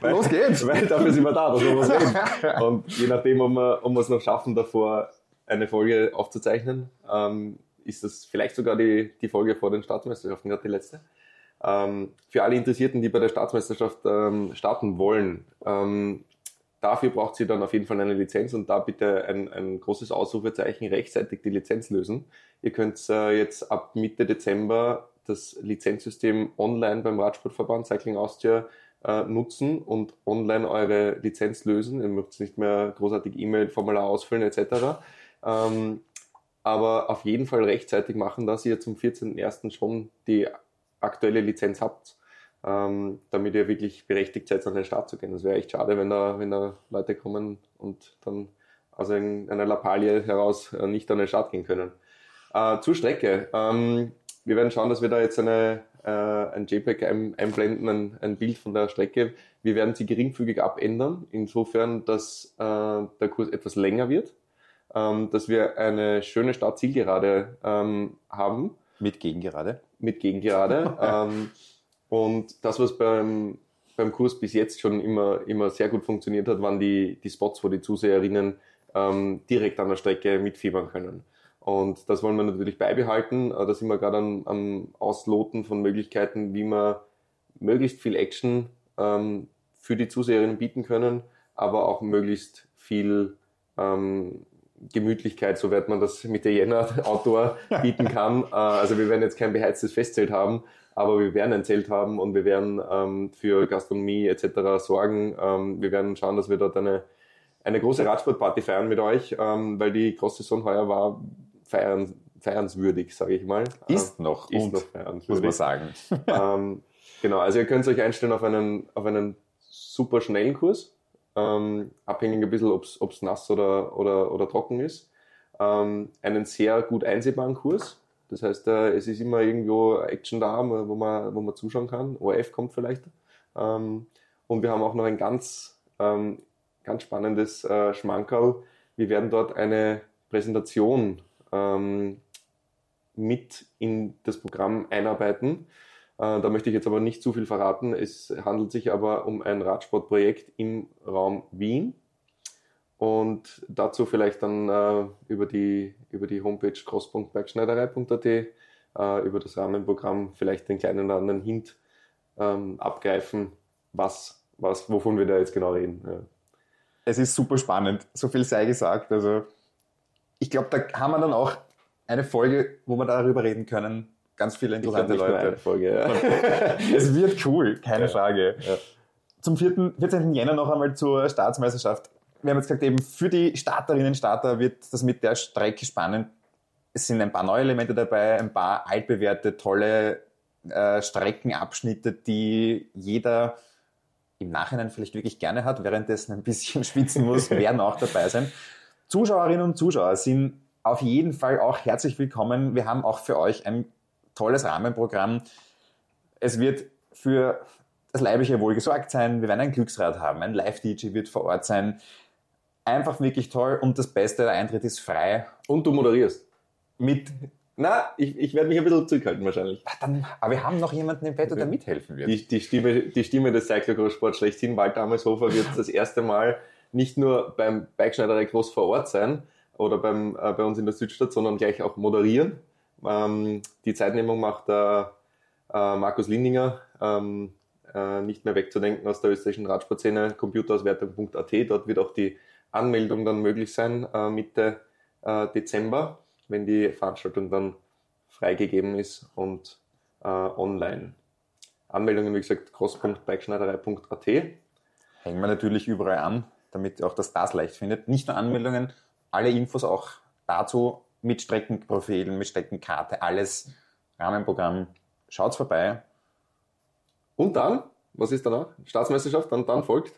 weil, *laughs* Los geht's! Weil dafür sind wir da, dass wir was *laughs* reden. Und je nachdem, ob wir, ob wir es noch schaffen, davor eine Folge aufzuzeichnen, ähm, ist das vielleicht sogar die, die Folge vor den Staatsmeisterschaften, gerade die letzte. Ähm, für alle Interessierten, die bei der Staatsmeisterschaft ähm, starten wollen, ähm, dafür braucht sie dann auf jeden Fall eine Lizenz und da bitte ein, ein großes Ausrufezeichen rechtzeitig die Lizenz lösen. Ihr könnt äh, jetzt ab Mitte Dezember das Lizenzsystem online beim Radsportverband Cycling Austria äh, nutzen und online eure Lizenz lösen. Ihr müsst nicht mehr großartig E-Mail-Formular ausfüllen etc. Ähm, aber auf jeden Fall rechtzeitig machen, dass ihr zum 14.01. schon die aktuelle Lizenz habt, ähm, damit ihr wirklich berechtigt seid, an den Start zu gehen. Das wäre echt schade, wenn da, wenn da Leute kommen und dann aus einer Lappalie heraus äh, nicht an den Start gehen können. Äh, zur Strecke. Ähm, wir werden schauen, dass wir da jetzt eine, äh, ein JPEG ein, einblenden, ein, ein, Bild von der Strecke. Wir werden sie geringfügig abändern, insofern, dass äh, der Kurs etwas länger wird ähm, dass wir eine schöne Start-Zielgerade ähm, haben. Mit Gegengerade? Mit Gegengerade. *laughs* ähm, und das, was beim, beim Kurs bis jetzt schon immer, immer sehr gut funktioniert hat, waren die, die Spots, wo die Zuseherinnen ähm, direkt an der Strecke mitfiebern können. Und das wollen wir natürlich beibehalten. Äh, da sind wir gerade am, am Ausloten von Möglichkeiten, wie wir möglichst viel Action ähm, für die Zuseherinnen bieten können, aber auch möglichst viel ähm, Gemütlichkeit, so wird man das mit der Jänner *laughs* Outdoor bieten kann. Äh, also wir werden jetzt kein beheiztes Festzelt haben, aber wir werden ein Zelt haben und wir werden ähm, für Gastronomie etc. sorgen. Ähm, wir werden schauen, dass wir dort eine, eine große Radsportparty feiern mit euch, ähm, weil die Cross-Saison heuer war feiern, feiernswürdig, sage ich mal. Ist noch, ist noch feiernswürdig. muss man sagen. *laughs* ähm, Genau, also ihr könnt euch einstellen auf einen, auf einen super schnellen Kurs, ähm, abhängig ein bisschen, ob es nass oder, oder, oder trocken ist. Ähm, einen sehr gut einsehbaren Kurs. Das heißt, äh, es ist immer irgendwo Action da, wo man, wo man zuschauen kann. ORF kommt vielleicht. Ähm, und wir haben auch noch ein ganz, ähm, ganz spannendes äh, Schmankerl. Wir werden dort eine Präsentation ähm, mit in das Programm einarbeiten. Äh, da möchte ich jetzt aber nicht zu viel verraten. Es handelt sich aber um ein Radsportprojekt im Raum Wien. Und dazu vielleicht dann äh, über, die, über die Homepage cross.bergschneiderei.at, äh, über das Rahmenprogramm vielleicht den kleinen oder anderen Hint ähm, abgreifen, was, was, wovon wir da jetzt genau reden. Ja. Es ist super spannend, so viel sei gesagt. Also ich glaube, da haben wir dann auch eine Folge, wo wir darüber reden können. Ganz viele interessante Leute. Folge, ja. es wird cool, keine ja. Frage. Ja. Zum 4., 14. Jänner noch einmal zur Staatsmeisterschaft. Wir haben jetzt gesagt, eben für die Starterinnen und Starter wird das mit der Strecke spannend. Es sind ein paar neue Elemente dabei, ein paar altbewährte, tolle äh, Streckenabschnitte, die jeder im Nachhinein vielleicht wirklich gerne hat, währenddessen ein bisschen *laughs* schwitzen muss, werden auch dabei sein. Zuschauerinnen und Zuschauer sind auf jeden Fall auch herzlich willkommen. Wir haben auch für euch ein tolles Rahmenprogramm. Es wird für das leibliche Wohl gesorgt sein. Wir werden ein Glücksrad haben. Ein Live-DJ wird vor Ort sein. Einfach wirklich toll. Und das Beste, der Eintritt ist frei. Und du moderierst. Mit na, ich, ich werde mich ein bisschen zurückhalten wahrscheinlich. Ach, dann, aber wir haben noch jemanden im Petto, der mithelfen wird. Die, die, Stimme, die Stimme des Cyclocross-Sports schlechthin, Walter Amelshofer, wird *laughs* das erste Mal nicht nur beim Bikeschneiderei Groß vor Ort sein oder beim, äh, bei uns in der Südstadt, sondern gleich auch moderieren. Ähm, die Zeitnehmung macht äh, äh, Markus Lindinger, ähm, äh, nicht mehr wegzudenken aus der österreichischen Radsportszene, computerauswertung.at. Dort wird auch die Anmeldung dann möglich sein, äh, Mitte äh, Dezember wenn die Veranstaltung dann freigegeben ist und äh, online. Anmeldungen, wie gesagt, cross.bikeschneiderei.at. Hängen wir natürlich überall an, damit auch das das leicht findet. Nicht nur Anmeldungen, alle Infos auch dazu mit Streckenprofilen, mit Streckenkarte, alles Rahmenprogramm. Schaut's vorbei. Und dann, was ist danach? Staatsmeisterschaft, dann, dann folgt?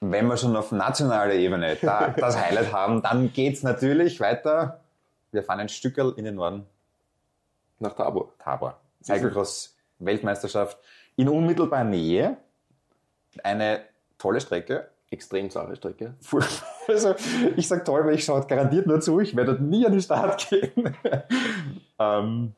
Wenn wir schon auf nationaler Ebene da, das Highlight *laughs* haben, dann geht's natürlich weiter wir fahren ein Stückel in den Norden. Nach Tabor. Tabor. Cyclecross Weltmeisterschaft in unmittelbarer Nähe. Eine tolle Strecke. Extrem saure Strecke. *laughs* Also, ich sage toll, weil ich schaue garantiert nur zu. Ich werde nie an den Start gehen. *laughs* ähm,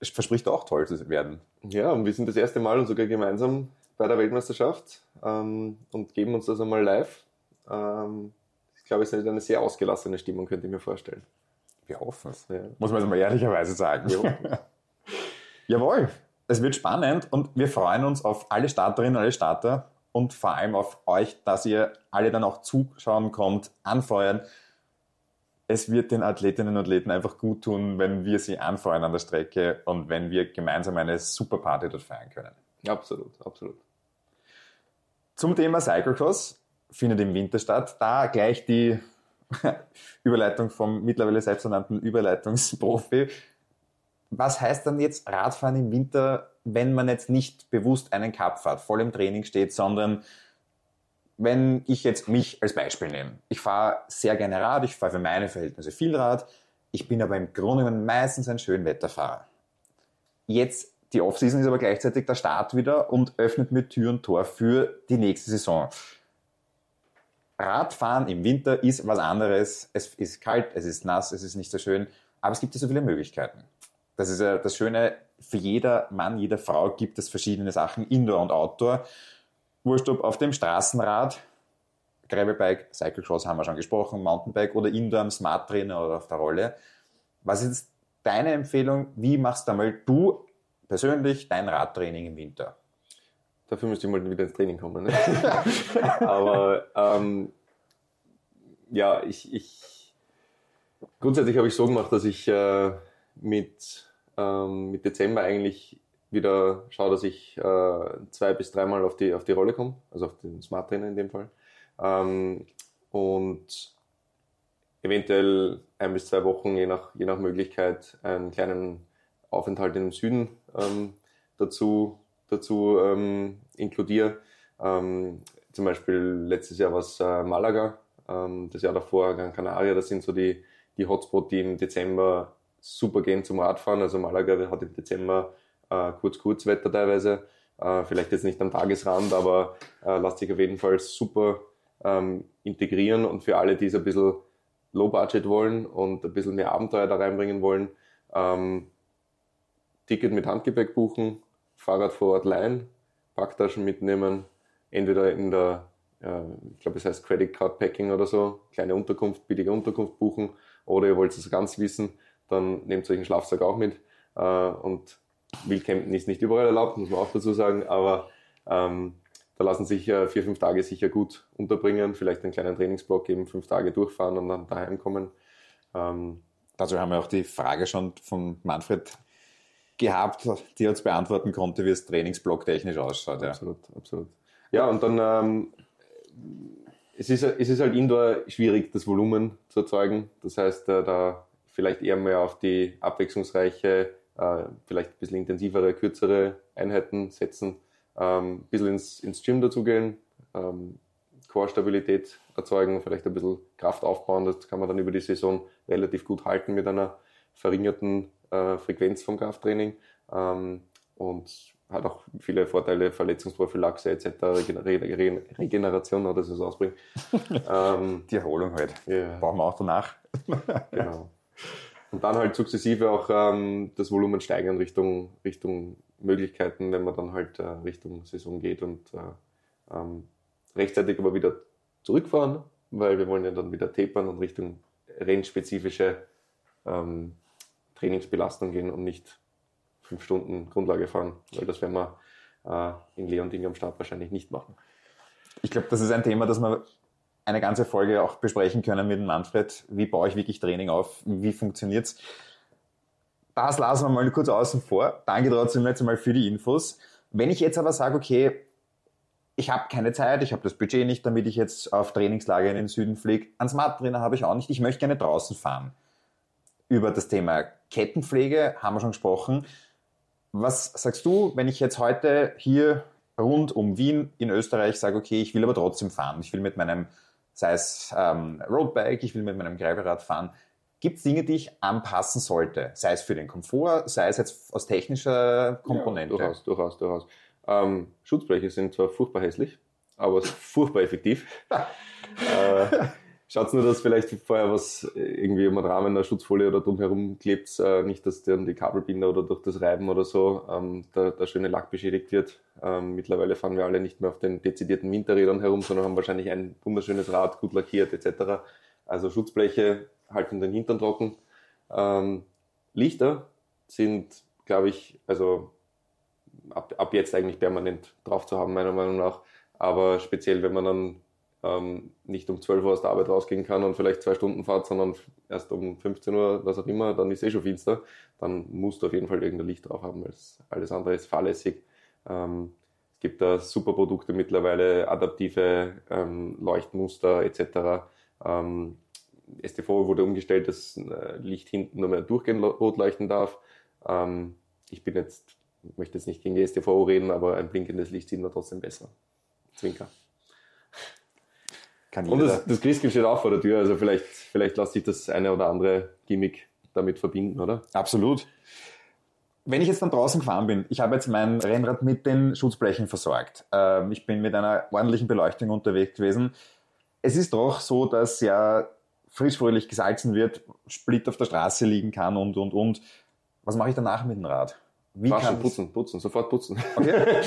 es verspricht auch toll zu werden. Ja, und wir sind das erste Mal und sogar gemeinsam bei der Weltmeisterschaft ähm, und geben uns das einmal live. Ähm, ich glaube, es ist eine sehr ausgelassene Stimmung, könnte ich mir vorstellen. Wir hoffen es. Ja. Muss man jetzt mal ehrlicherweise sagen. *laughs* Jawohl, es wird spannend und wir freuen uns auf alle Starterinnen, alle Starter und vor allem auf euch, dass ihr alle dann auch zuschauen kommt, anfeuern. Es wird den Athletinnen und Athleten einfach gut tun, wenn wir sie anfeuern an der Strecke und wenn wir gemeinsam eine super Party dort feiern können. Absolut, absolut. Zum Thema Cyclocross findet im Winter statt. Da gleich die *laughs* Überleitung vom mittlerweile selbsternannten Überleitungsprofi. Was heißt dann jetzt Radfahren im Winter, wenn man jetzt nicht bewusst einen Cup fährt, voll im Training steht, sondern wenn ich jetzt mich als Beispiel nehme. Ich fahre sehr gerne Rad, ich fahre für meine Verhältnisse viel Rad, ich bin aber im Grunde genommen meistens ein Schönwetterfahrer. Jetzt, die Offseason ist aber gleichzeitig der Start wieder und öffnet mir Tür und Tor für die nächste Saison. Radfahren im Winter ist was anderes. Es ist kalt, es ist nass, es ist nicht so schön, aber es gibt ja so viele Möglichkeiten. Das ist ja das Schöne, für jeder Mann, jede Frau gibt es verschiedene Sachen, Indoor und Outdoor. Wurscht ob auf dem Straßenrad, Gravelbike, Cyclecross haben wir schon gesprochen, Mountainbike oder Indoor am Smart Trainer oder auf der Rolle. Was ist deine Empfehlung? Wie machst du einmal du persönlich dein Radtraining im Winter? Dafür müsste ich mal wieder ins Training kommen. Ne? *laughs* Aber ähm, ja, ich, ich grundsätzlich habe ich so gemacht, dass ich äh, mit, ähm, mit Dezember eigentlich wieder schaue, dass ich äh, zwei bis dreimal auf die, auf die Rolle komme, also auf den Smart Trainer in dem Fall. Ähm, und eventuell ein bis zwei Wochen, je nach, je nach Möglichkeit, einen kleinen Aufenthalt im Süden ähm, dazu dazu ähm, inkludiere. Ähm, zum Beispiel letztes Jahr war es äh, Malaga, ähm, das Jahr davor Gran Canaria, das sind so die, die Hotspots, die im Dezember super gehen zum Radfahren. Also Malaga hat im Dezember äh, kurz Wetter teilweise, äh, vielleicht jetzt nicht am Tagesrand, aber äh, lässt sich auf jeden Fall super ähm, integrieren und für alle, die es ein bisschen Low Budget wollen und ein bisschen mehr Abenteuer da reinbringen wollen, ähm, Ticket mit Handgepäck buchen, Fahrrad vor Ort leihen, Packtaschen mitnehmen, entweder in der, äh, ich glaube es heißt Credit Card Packing oder so, kleine Unterkunft, billige Unterkunft buchen oder ihr wollt es ganz wissen, dann nehmt euch einen Schlafsack auch mit äh, und Wildcampen ist nicht überall erlaubt, muss man auch dazu sagen, aber ähm, da lassen sich äh, vier, fünf Tage sicher gut unterbringen, vielleicht einen kleinen Trainingsblock eben fünf Tage durchfahren und dann daheim kommen. Ähm, Dazu haben wir auch die Frage schon von Manfred gehabt, die uns beantworten konnte, wie es Trainingsblock technisch ausschaut. Absolut, ja. absolut. Ja, und dann ähm, es, ist, es ist halt indoor schwierig, das Volumen zu erzeugen. Das heißt, äh, da vielleicht eher mehr auf die abwechslungsreiche, äh, vielleicht ein bisschen intensivere, kürzere Einheiten setzen, ähm, ein bisschen ins, ins Gym dazugehen, ähm, Core-Stabilität erzeugen, vielleicht ein bisschen Kraft aufbauen. Das kann man dann über die Saison relativ gut halten mit einer verringerten äh, Frequenz vom Krafttraining. Ähm, und hat auch viele Vorteile, Verletzungsprophylaxe etc., Regeneration oder das ausbringt. *laughs* ähm, die Erholung halt. Yeah. Brauchen wir auch danach. genau. Und dann halt sukzessive auch ähm, das Volumen steigern Richtung, Richtung Möglichkeiten, wenn man dann halt äh, Richtung Saison geht und äh, ähm, rechtzeitig aber wieder zurückfahren, weil wir wollen ja dann wieder tapern und Richtung rennspezifische ähm, Trainingsbelastung gehen und nicht fünf Stunden Grundlage fahren, weil das werden wir äh, in Leonding am Start wahrscheinlich nicht machen. Ich glaube, das ist ein Thema, das wir eine ganze Folge auch besprechen können mit Manfred. Wie baue ich wirklich Training auf? Wie funktioniert es? Das lassen wir mal kurz außen vor. Danke trotzdem jetzt mal für die Infos. Wenn ich jetzt aber sage, okay, ich habe keine Zeit, ich habe das Budget nicht, damit ich jetzt auf Trainingslager in den Süden fliege. Einen Smart Trainer habe ich auch nicht. Ich möchte gerne draußen fahren. Über das Thema Kettenpflege haben wir schon gesprochen. Was sagst du, wenn ich jetzt heute hier rund um Wien in Österreich sage, okay, ich will aber trotzdem fahren. Ich will mit meinem, sei es ähm, Roadbike, ich will mit meinem Gravelrad fahren. Gibt es Dinge, die ich anpassen sollte? Sei es für den Komfort, sei es jetzt aus technischer Komponente? Ja, durchaus, durchaus, durchaus. Ähm, Schutzbleche sind zwar furchtbar hässlich, aber furchtbar effektiv. *laughs* äh, Schaut nur, dass vielleicht vorher was irgendwie im Rahmen der Schutzfolie oder drumherum klebt, äh, nicht, dass dann die Kabelbinder oder durch das Reiben oder so ähm, der, der, schöne Lack beschädigt wird. Ähm, mittlerweile fahren wir alle nicht mehr auf den dezidierten Winterrädern herum, sondern haben wahrscheinlich ein wunderschönes Rad, gut lackiert etc. Also Schutzbleche halten den Hintern trocken. Ähm, Lichter sind, glaube ich, also ab, ab jetzt eigentlich permanent drauf zu haben, meiner Meinung nach. Aber speziell, wenn man dann ähm, nicht um 12 Uhr aus der Arbeit rausgehen kann und vielleicht zwei Stunden fahrt, sondern erst um 15 Uhr, was auch immer, dann ist eh schon finster, dann musst du auf jeden Fall irgendein Licht drauf haben, weil alles andere ist fahrlässig. Ähm, es gibt da super Produkte mittlerweile, adaptive ähm, Leuchtmuster etc. Ähm, STV wurde umgestellt, dass äh, Licht hinten nur mehr durchgehend rot leuchten darf. Ähm, ich bin jetzt, möchte jetzt nicht gegen die STV reden, aber ein blinkendes Licht sieht man trotzdem besser. Zwinker. Kann Und das, das Christkind steht auch vor der Tür, also vielleicht, vielleicht lässt sich das eine oder andere Gimmick damit verbinden, oder? Absolut. Wenn ich jetzt dann draußen gefahren bin, ich habe jetzt mein Rennrad mit den Schutzblechen versorgt. Ähm, ich bin mit einer ordentlichen Beleuchtung unterwegs gewesen. Es ist doch so, dass ja frisch fröhlich gesalzen wird, Split auf der Straße liegen kann und, und, und. Was mache ich danach mit dem Rad? Wie Waschen, kann putzen, putzen, sofort putzen. Okay.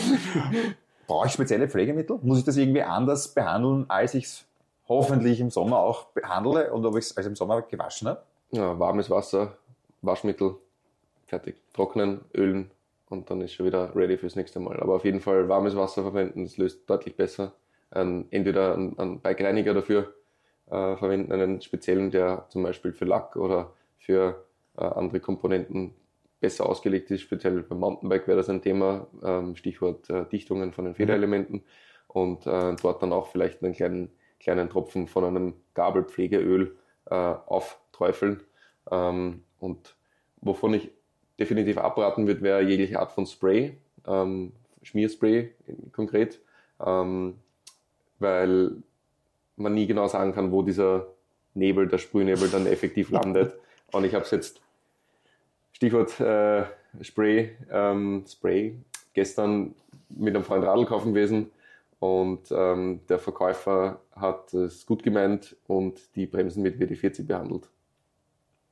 *laughs* Brauche ich spezielle Pflegemittel? Muss ich das irgendwie anders behandeln, als ich es hoffentlich im Sommer auch behandle und ob ich es also im Sommer gewaschen habe. Ja, warmes Wasser, Waschmittel, fertig. Trocknen, ölen und dann ist schon wieder ready fürs nächste Mal. Aber auf jeden Fall warmes Wasser verwenden, das löst deutlich besser. Ähm, entweder einen, einen Bike-Reiniger dafür äh, verwenden, einen speziellen, der zum Beispiel für Lack oder für äh, andere Komponenten besser ausgelegt ist. Speziell beim Mountainbike wäre das ein Thema, ähm, Stichwort äh, Dichtungen von den Federelementen und äh, dort dann auch vielleicht einen kleinen kleinen Tropfen von einem Gabelpflegeöl äh, aufträufeln. Ähm, und wovon ich definitiv abraten würde, wäre jegliche Art von Spray. Ähm, Schmierspray konkret, ähm, weil man nie genau sagen kann, wo dieser Nebel, der Sprühnebel dann effektiv *laughs* landet. Und ich habe es jetzt, Stichwort äh, Spray, ähm, Spray, gestern mit einem Freund Radl kaufen gewesen und ähm, der Verkäufer hat es gut gemeint und die Bremsen mit WD-40 behandelt.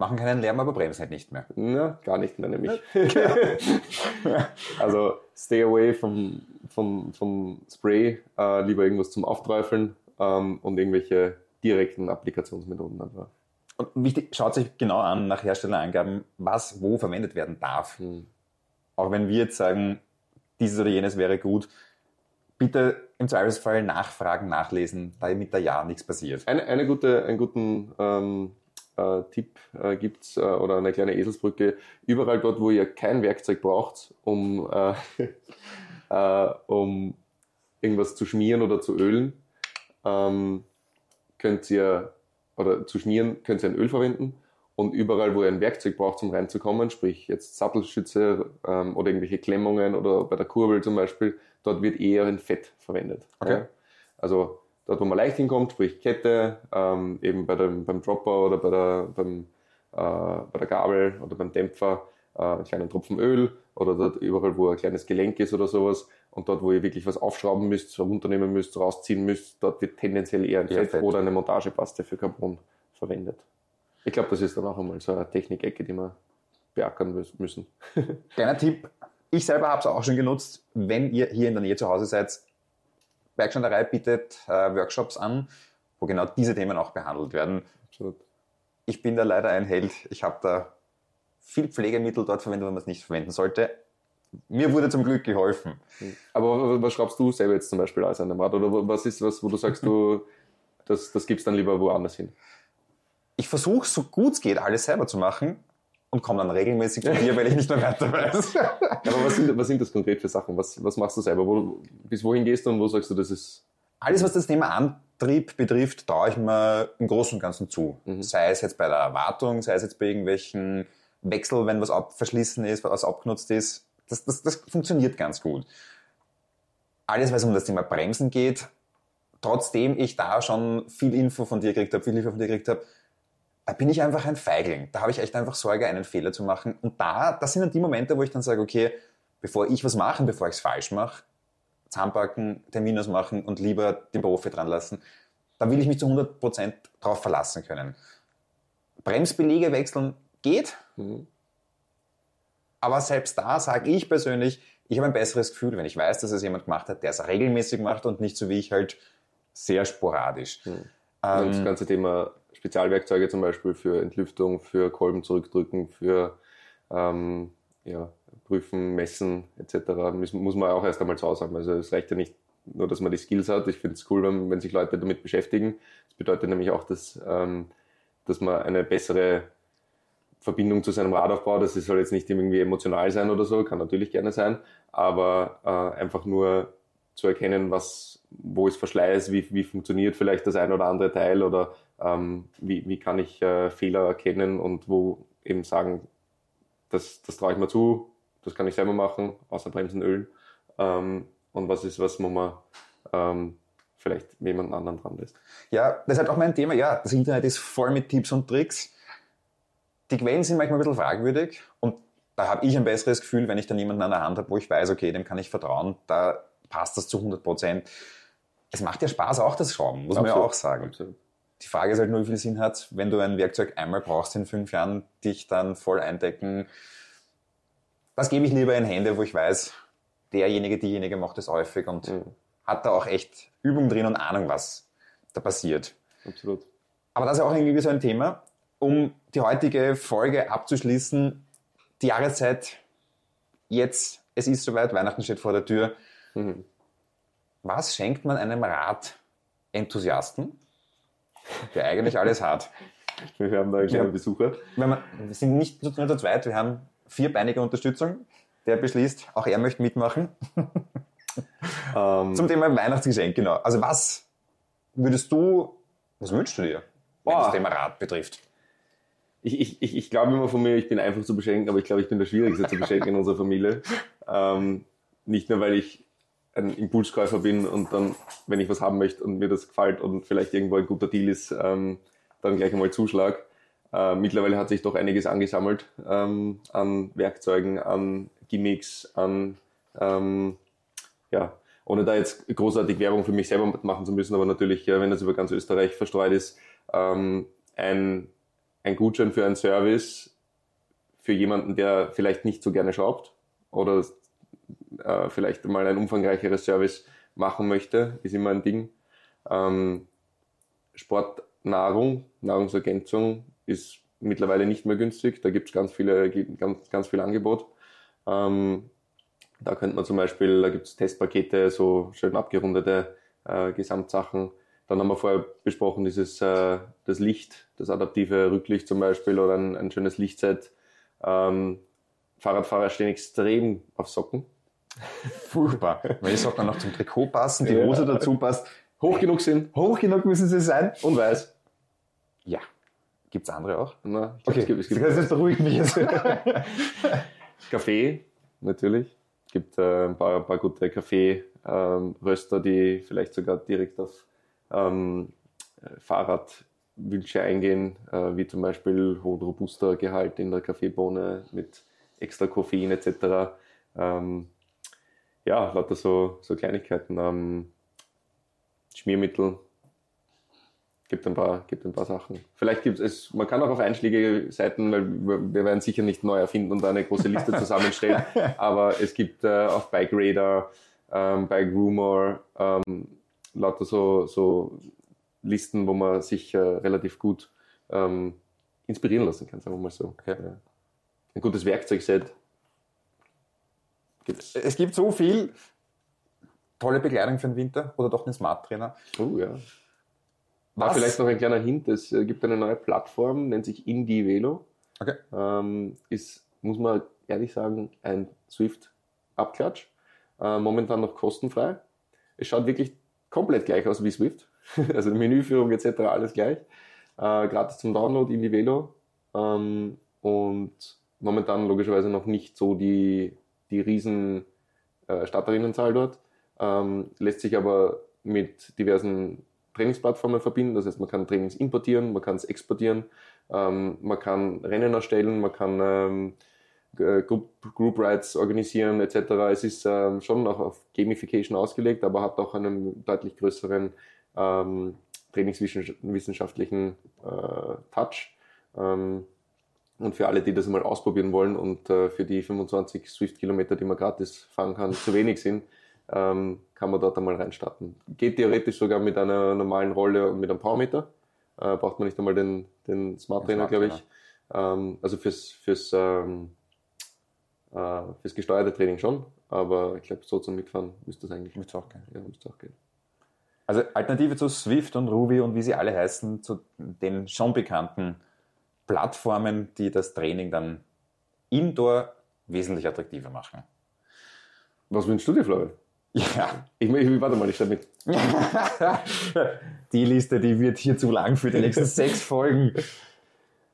Machen keinen Lärm, aber bremsen halt nicht mehr. Na, gar nicht mehr nämlich. *laughs* also stay away vom, vom, vom Spray, äh, lieber irgendwas zum Aufträufeln ähm, und irgendwelche direkten Applikationsmethoden. Aber. Und wichtig, schaut sich genau an nach Herstellerangaben, was wo verwendet werden darf. Hm. Auch wenn wir jetzt sagen, dieses oder jenes wäre gut, bitte im Zweifelsfall nachfragen, nachlesen, damit da ja nichts passiert. Eine, eine gute, einen guten ähm, äh, Tipp äh, gibt es äh, oder eine kleine Eselsbrücke. Überall dort, wo ihr kein Werkzeug braucht, um, äh, *laughs* äh, um irgendwas zu schmieren oder zu ölen, ähm, könnt ihr, oder zu schmieren, könnt ihr ein Öl verwenden. Und überall, wo ihr ein Werkzeug braucht, um reinzukommen, sprich jetzt Sattelschütze ähm, oder irgendwelche Klemmungen oder bei der Kurbel zum Beispiel, dort wird eher ein Fett verwendet. Okay. Ja? Also dort, wo man leicht hinkommt, sprich Kette, ähm, eben bei dem, beim Dropper oder bei der, beim, äh, bei der Gabel oder beim Dämpfer, äh, einen kleinen Tropfen Öl oder dort überall, wo ein kleines Gelenk ist oder sowas. Und dort, wo ihr wirklich was aufschrauben müsst, runternehmen müsst, rausziehen müsst, dort wird tendenziell eher ein Fett, Fett, oder eine Montagepaste für Carbon verwendet. Ich glaube, das ist dann auch einmal so eine Technikecke, die wir beackern müssen. *laughs* Kleiner Tipp, ich selber habe es auch schon genutzt, wenn ihr hier in der Nähe zu Hause seid, Bergschneiderei bietet äh, Workshops an, wo genau diese Themen auch behandelt werden. Absolut. Ich bin da leider ein Held. Ich habe da viel Pflegemittel dort verwendet, wenn man es nicht verwenden sollte. Mir wurde zum Glück geholfen. Aber was schraubst du selber jetzt zum Beispiel aus einem Rad? Oder was ist was, wo du sagst, du, das, das gibst dann lieber woanders hin? Ich versuche so gut es geht, alles selber zu machen und komme dann regelmäßig zu dir, weil ich nicht mehr weiter weiß. *laughs* Aber was sind, was sind das konkret für Sachen? Was, was machst du selber? Wo, bis wohin gehst du und wo sagst du, das ist... Alles, was das Thema Antrieb betrifft, traue ich mir im Großen und Ganzen zu. Mhm. Sei es jetzt bei der Erwartung, sei es jetzt bei irgendwelchen Wechsel, wenn was ab, verschlissen ist, was abgenutzt ist. Das, das, das funktioniert ganz gut. Alles, was um das Thema Bremsen geht, trotzdem ich da schon viel Info von dir gekriegt habe, viel Info von dir gekriegt habe, da bin ich einfach ein Feigling. Da habe ich echt einfach Sorge, einen Fehler zu machen. Und da, das sind dann die Momente, wo ich dann sage, okay, bevor ich was mache, bevor ich es falsch mache, zusammenpacken, Terminus machen und lieber den Profi dran lassen, da will ich mich zu 100% darauf verlassen können. Bremsbelege wechseln geht, mhm. aber selbst da sage ich persönlich, ich habe ein besseres Gefühl, wenn ich weiß, dass es jemand gemacht hat, der es regelmäßig macht und nicht so wie ich halt sehr sporadisch. Mhm. Ähm, das ganze Thema Spezialwerkzeuge zum Beispiel für Entlüftung, für Kolben zurückdrücken, für ähm, ja, Prüfen, Messen etc. Muss, muss man auch erst einmal zu Hause haben. Also es reicht ja nicht nur, dass man die Skills hat. Ich finde es cool, wenn, wenn, sich Leute damit beschäftigen. Das bedeutet nämlich auch, dass, ähm, dass man eine bessere Verbindung zu seinem Rad aufbaut. Das soll jetzt nicht irgendwie emotional sein oder so, kann natürlich gerne sein, aber äh, einfach nur zu erkennen, was, wo ist Verschleiß, wie, wie funktioniert vielleicht das ein oder andere Teil oder ähm, wie, wie kann ich äh, Fehler erkennen und wo eben sagen, das, das traue ich mir zu, das kann ich selber machen, außer Bremsen, Ölen. Ähm, und was ist was, wo man ähm, vielleicht jemanden anderen dran lässt. Ja, das ist halt auch mein Thema. Ja, das Internet ist voll mit Tipps und Tricks. Die Quellen sind manchmal ein bisschen fragwürdig und da habe ich ein besseres Gefühl, wenn ich dann jemanden an der Hand habe, wo ich weiß, okay, dem kann ich vertrauen, da passt das zu 100 Prozent. Es macht ja Spaß auch das Schrauben, muss Absolut. man ja auch sagen. Absolut. Die Frage ist halt nur, wie viel Sinn hat, wenn du ein Werkzeug einmal brauchst in fünf Jahren, dich dann voll eindecken. Das gebe ich lieber in Hände, wo ich weiß, derjenige, diejenige macht es häufig und mhm. hat da auch echt Übung drin und Ahnung, was da passiert. Absolut. Aber das ist auch irgendwie so ein Thema. Um die heutige Folge abzuschließen, die Jahreszeit jetzt, es ist soweit, Weihnachten steht vor der Tür. Mhm. Was schenkt man einem Rad-Enthusiasten? Der eigentlich alles hat. Wir haben da einen kleinen Besucher. Man, wir sind nicht nur zu zweit, wir haben vierbeinige Unterstützung. Der beschließt, auch er möchte mitmachen. *laughs* Ähm. Zum Thema Weihnachtsgeschenk, genau. Also was würdest du, was wünschst du dir, wenn boah. das Thema Rad betrifft? Ich, ich, ich, ich glaube immer von mir, ich bin einfach zu beschenken, aber ich glaube, ich bin der Schwierigste zu beschenken in unserer Familie. *laughs* Ähm, nicht nur, weil ich ein Impulskäufer bin und dann, wenn ich was haben möchte und mir das gefällt und vielleicht irgendwo ein guter Deal ist, ähm, dann gleich einmal Zuschlag. Äh, mittlerweile hat sich doch einiges angesammelt ähm, an Werkzeugen, an Gimmicks, an ähm, ja, ohne da jetzt großartig Werbung für mich selber machen zu müssen, aber natürlich, wenn das über ganz Österreich verstreut ist, ähm, ein, ein Gutschein für einen Service für jemanden, der vielleicht nicht so gerne schraubt oder äh, vielleicht mal ein umfangreicheres Service machen möchte, ist immer ein Ding. Ähm, Sportnahrung, Nahrungsergänzung ist mittlerweile nicht mehr günstig. Da gibt es ganz ganz, ganz viel Angebot. Ähm, da könnte man zum Beispiel, da gibt es Testpakete, so schön abgerundete äh, Gesamtsachen. Dann haben wir vorher besprochen, dieses äh, das Licht, das adaptive Rücklicht zum Beispiel oder ein, ein schönes Lichtset. Ähm, Fahrradfahrer stehen extrem auf Socken. Furchtbar. *laughs* Wenn die Socken noch zum Trikot passen, die Hose dazu passt. Hoch genug sind. Hoch genug müssen sie sein. Und weiß. Ja. Gibt es andere auch? Na, ich okay, es gibt, es gibt das beruhigt mich jetzt. *laughs* Kaffee, natürlich. Es gibt äh, ein, paar, ein paar gute Kaffeeröster, ähm, die vielleicht sogar direkt auf ähm, Fahrradwünsche eingehen, äh, wie zum Beispiel hohen robuster Gehalt in der Kaffeebohne mit extra Koffein etc. Ähm, ja, lauter so, so Kleinigkeiten. Ähm, Schmiermittel, gibt ein paar, gibt ein paar Sachen. Vielleicht gibt es, man kann auch auf einschlägige Seiten, weil wir werden sicher nicht neu erfinden und eine große Liste zusammenstellen, *laughs* aber es gibt äh, auf Bike Radar, ähm, Bike Rumor, ähm, lauter so, so Listen, wo man sich äh, relativ gut ähm, inspirieren lassen kann, sagen wir mal so. Ja. Ein gutes Werkzeugset. Es gibt so viel tolle Bekleidung für den Winter oder doch einen Smart Trainer. Oh ja. Was? Ah, vielleicht noch ein kleiner Hint, es äh, gibt eine neue Plattform, nennt sich Indie Velo. Okay. Ähm, ist, muss man ehrlich sagen, ein Swift-Abklatsch. Äh, momentan noch kostenfrei. Es schaut wirklich komplett gleich aus wie Swift. *laughs* also Menüführung etc. alles gleich. Äh, gratis zum Download Indie Velo. Ähm, und momentan logischerweise noch nicht so die, die riesen äh, Starterinnenzahl dort. Ähm, lässt sich aber mit diversen Trainingsplattformen verbinden. Das heißt, man kann Trainings importieren, man kann es exportieren, ähm, man kann Rennen erstellen, man kann ähm, Group, Group Rides organisieren etc. Es ist ähm, schon auch auf Gamification ausgelegt, aber hat auch einen deutlich größeren ähm, trainingswissenschaftlichen äh, Touch. Und für alle, die das mal ausprobieren wollen und äh, für die 25 Swift-Kilometer, die man gratis fahren kann, zu wenig sind, ähm, kann man dort einmal reinstarten. Geht theoretisch sogar mit einer normalen Rolle und mit einem Powermeter. Äh, braucht man nicht einmal den, den Smart Trainer, glaube ich. Ähm, also fürs, fürs, ähm, äh, fürs gesteuerte Training schon, aber ich glaube, so zum Mitfahren müsste das eigentlich müsste auch gehen. Ja, müsste auch gehen. Also Alternative zu Swift und Ruby und wie sie alle heißen, zu den schon bekannten Plattformen, die das Training dann indoor wesentlich attraktiver machen. Was wünschst du dir, Florian? Ja. Ich, ich, warte mal, ich schreibe mit. *laughs* die Liste, die wird hier zu lang für die nächsten *laughs* sechs Folgen.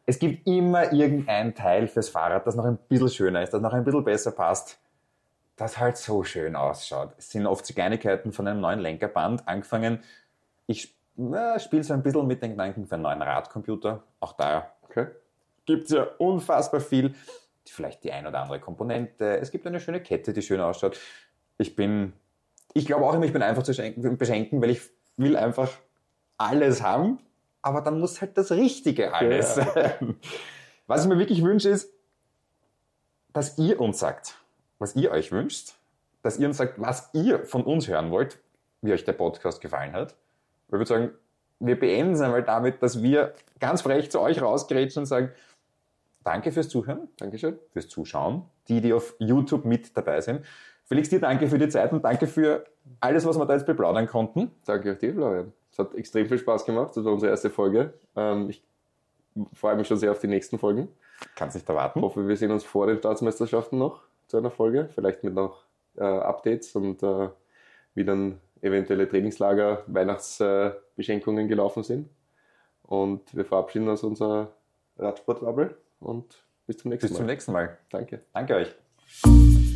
Es gibt immer irgendein Teil fürs Fahrrad, das noch ein bisschen schöner ist, das noch ein bisschen besser passt, das halt so schön ausschaut. Es sind oft Kleinigkeiten von einem neuen Lenkerband angefangen. Ich spiele so ein bisschen mit den Gedanken für einen neuen Radcomputer. Auch da okay. gibt es ja unfassbar viel. Vielleicht die ein oder andere Komponente. Es gibt eine schöne Kette, die schön ausschaut. Ich bin ich glaube auch immer, ich bin einfach zu beschenken, weil ich will einfach alles haben, aber dann muss halt das Richtige alles ja. sein. Was ich mir wirklich wünsche, ist, dass ihr uns sagt, was ihr euch wünscht, dass ihr uns sagt, was ihr von uns hören wollt, wie euch der Podcast gefallen hat. Ich würde sagen, wir beenden es einmal damit, dass wir ganz frech zu euch rausgerätschen und sagen, danke fürs Zuhören, Dankeschön, fürs Zuschauen, die, die auf YouTube mit dabei sind. Felix, dir danke für die Zeit und danke für alles, was wir da jetzt beplaudern konnten. Danke auch dir, Florian. Es hat extrem viel Spaß gemacht. Das war unsere erste Folge. Ähm, ich freue mich schon sehr auf die nächsten Folgen. Kannst nicht erwarten. Ich hoffe, wir sehen uns vor den Staatsmeisterschaften noch zu einer Folge. Vielleicht mit noch äh, Updates und äh, wie dann eventuelle Trainingslager, Weihnachtsbeschenkungen gelaufen sind. Und wir verabschieden uns unserer Radsportbubble und bis zum nächsten bis Mal. Bis zum nächsten Mal. Danke. Danke euch.